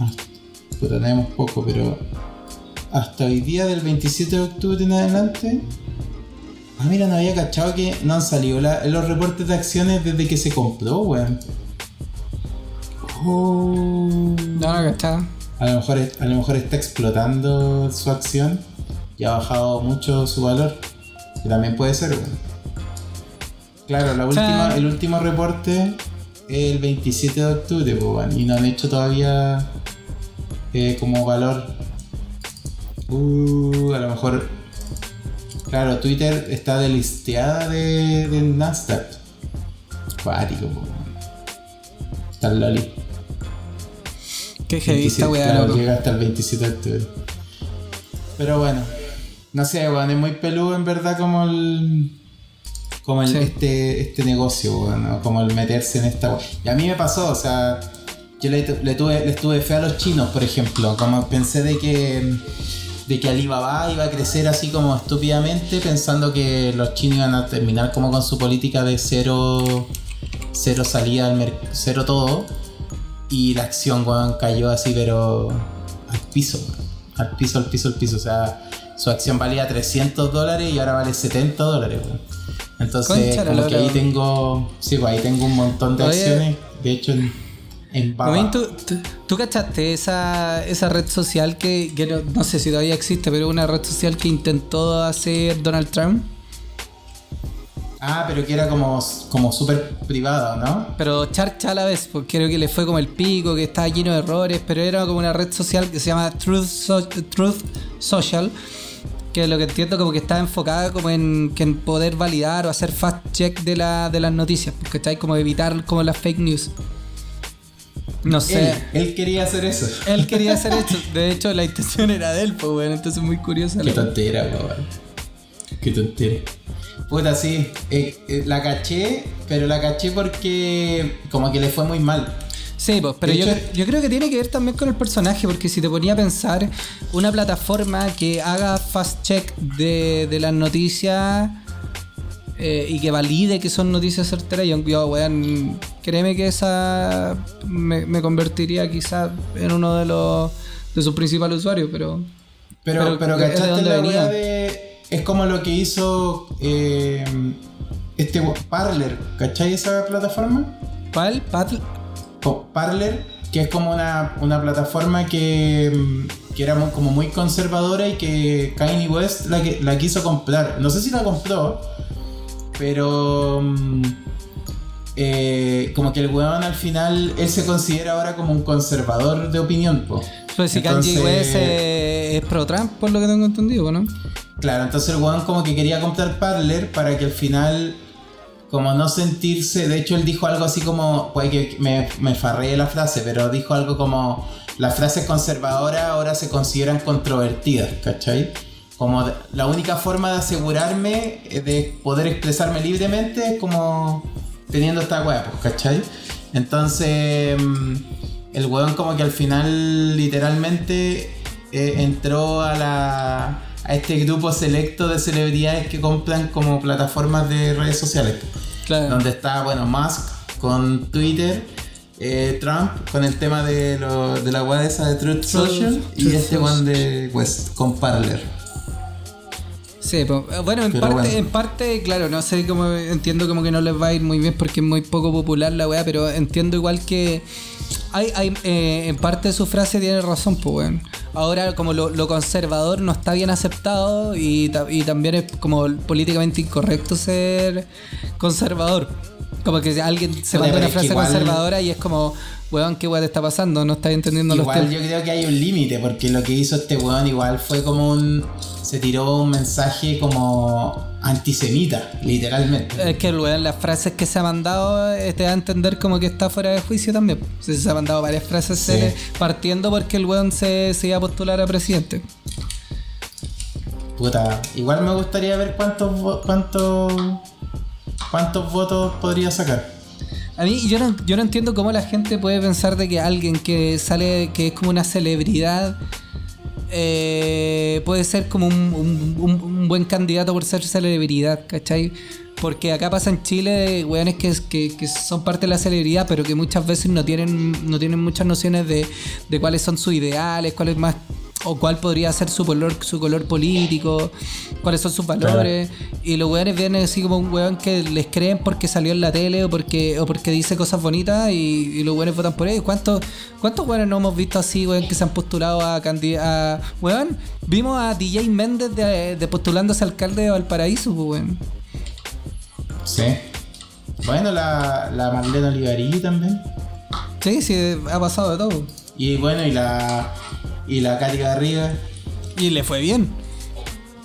hasta- tenemos poco, pero hasta hoy día del 27 de octubre en adelante. Ah, mira, no había cachado que no han salido la- los reportes de acciones desde que se compró, weón. Oh. No, no, cachaba. A lo, mejor, a lo mejor está explotando su acción y ha bajado mucho su valor. Que también puede ser, weón. Claro, la última, el último reporte es el 27 de octubre, pues, weón, y no han hecho todavía eh, como valor. Uh, a lo mejor. Claro, Twitter está delisteada de, del Nasdaq. Cuático, weón. Está el Loli. Qué heavy esta 27, weá, claro, loco. llega hasta el 27 de octubre. Pero bueno, no sé, weón, es muy peludo en verdad como el. Como el, Sí. este, este negocio, weón, ¿no? como el meterse en esta. Y a mí me pasó, o sea, yo le, le tuve, les tuve fe a los chinos, por ejemplo. Como pensé de que de que Alibaba iba a crecer así como estúpidamente, pensando que los chinos iban a terminar como con su política de cero, cero salida al mercado, cero todo. Y la acción, weón, cayó así, pero al piso. Al piso, al piso, al piso. O sea, su acción valía 300 dólares y ahora vale 70 dólares, weón. Entonces, Concha como que ahí tengo, sí, pues ahí tengo un montón de Oye. acciones. De hecho, en, en Baba. ¿tú, tú, tú cachaste esa, esa red social que, que no, no sé si todavía existe, pero una red social que intentó hacer Donald Trump? Ah, pero que era como, como súper privado, ¿no? Pero charcha a la vez, porque creo que le fue como el pico, que estaba lleno de errores, pero era como una red social que se llama Truth, So- Truth Social, que lo que entiendo como que estaba enfocada como en, que en poder validar o hacer fast check de, la, de las noticias, porque está como evitar como las fake news. No sé. Él, él quería hacer eso. Él quería hacer esto. De hecho, la intención era de él, pues, bueno, entonces muy curiosa. Qué tontera, weón. Qué tontera. Puta, sí. eh, eh, la caché, pero la caché porque como que le fue muy mal. Sí, pues, pero yo, yo creo que tiene que ver también con el personaje, porque si te ponía a pensar, una plataforma que haga fast check de, de las noticias eh, y que valide que son noticias certeras, yo, yo, weón, créeme que esa me, me convertiría quizás en uno de los de sus principales usuarios, pero... Pero, Pero, pero, ¿de ¿cachaste dónde la venía? de. Es como lo que hizo eh, este Parler, ¿cachai esa plataforma? ¿Cuál? Pat- Co- Parler, que es como una, una plataforma que, que era como muy conservadora y que Kanye West la, la quiso comprar. No sé si la compró, pero mm, eh, como que el weón al final, él se considera ahora como un conservador de opinión. Po. Pues si Entonces- Kanye West es pro Trump, por lo que tengo entendido, ¿no? Claro, entonces el weón como que quería comprar Parler para que al final, como no sentirse, de hecho él dijo algo así como, puede que me, me farré la frase, pero dijo algo como, las frases conservadoras ahora se consideran controvertidas, ¿cachai? Como la única forma de asegurarme eh, de poder expresarme libremente es como teniendo esta weá, pues, ¿cachai? Entonces, mm, el weón como que al final literalmente eh, entró a la a este grupo selecto de celebridades que compran como plataformas de redes sociales. Claro. Donde está, bueno, Musk con Twitter, eh, Trump con el tema de, lo- de la web esa de Truth Social y Truth este one de West con Parler. Sí, po- bueno, en Pero parte, bueno. en parte, claro, no sé cómo entiendo como que no les va a ir muy bien porque es muy poco popular la weá, pero entiendo igual que hay, hay eh, en parte de su frase tiene razón, pues weón. Ahora como lo, lo conservador no está bien aceptado y, y también es como políticamente incorrecto ser conservador. Como que alguien se manda una frase igual- conservadora y es como, weón, ¿qué weá te está pasando? No estás entendiendo los Igual yo creo que hay un límite, porque lo que hizo este weón igual fue como un. Se tiró un mensaje como antisemita, literalmente. Es que el weón, las frases que se ha mandado eh, te da a entender como que está fuera de juicio también. Se, ha mandado varias frases Sí. partiendo porque el weón se, se iba a postular a presidente. Puta, igual me gustaría ver cuántos cuántos cuántos votos podría sacar. A mí yo no, yo no entiendo cómo la gente puede pensar de que alguien que sale, que es como una celebridad, eh, puede ser como un, un- buen candidato por ser celebridad, ¿cachai? Porque acá pasa en Chile, weones que, que, que son parte de la celebridad, pero que muchas veces no tienen, no tienen muchas nociones de, de cuáles son sus ideales, cuál es más o cuál podría ser su color, su color político, cuáles son sus valores. Y los weones vienen así como un weón que les creen porque salió en la tele o porque, o porque dice cosas bonitas y, y los weones votan por él. ¿Cuántos, ¿Cuántos weones no hemos visto así, weón, que se han postulado a candidatos? Weón, vimos a DJ Méndez de, de postulándose alcalde de Valparaíso, pues, weón. Sí. Bueno, la, la Marlene Olivarí también. Sí, sí, ha pasado de todo. Y bueno, y la. Y la Katy Garriga. Y le fue bien.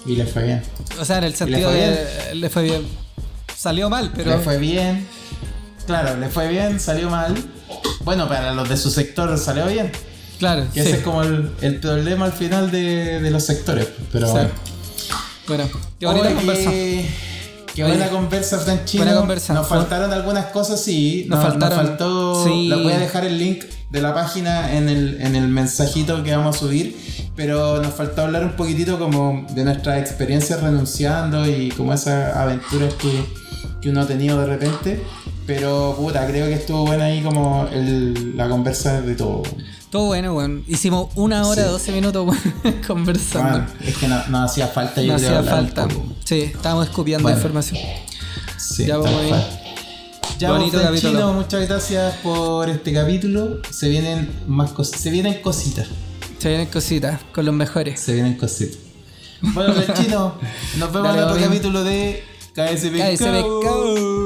Y le fue bien. O sea, en el sentido fue de. Le fue bien. Salió mal, pero. Le fue bien. Claro, le fue bien, salió mal. Bueno, para los de su sector salió bien. Claro, Que sí. ese es como el, el problema al final de, de los sectores. Pero Sí. bueno. Bueno, qué bonita conversa. Qué buena Oye, conversa, Franchino. buena conversa. Nos faltaron algunas cosas, sí. Nos Nos, faltaron- nos faltó. sí. Les voy a dejar el link de la página en el, en el mensajito que vamos a subir. Pero nos faltó hablar un poquitito como de nuestras experiencias renunciando y como esas aventuras que, que uno ha tenido de repente. Pero puta, creo que estuvo buena ahí como el- la conversa de todo. Todo bueno, weón. Hicimos una hora, Sí. 12 minutos, weón, conversando. Bueno, es que no, no hacía falta yo no hacía falta. Sí, estábamos escupiendo Bueno. información. Sí, Ya vamos cual. Ya Bonito capítulo. Chino, muchas gracias por este capítulo. Se vienen más cosas, se vienen cositas, Se vienen cositas con los mejores. se vienen cositas. Bueno, Chino, nos vemos Dale, en otro capítulo de. KSB. Go.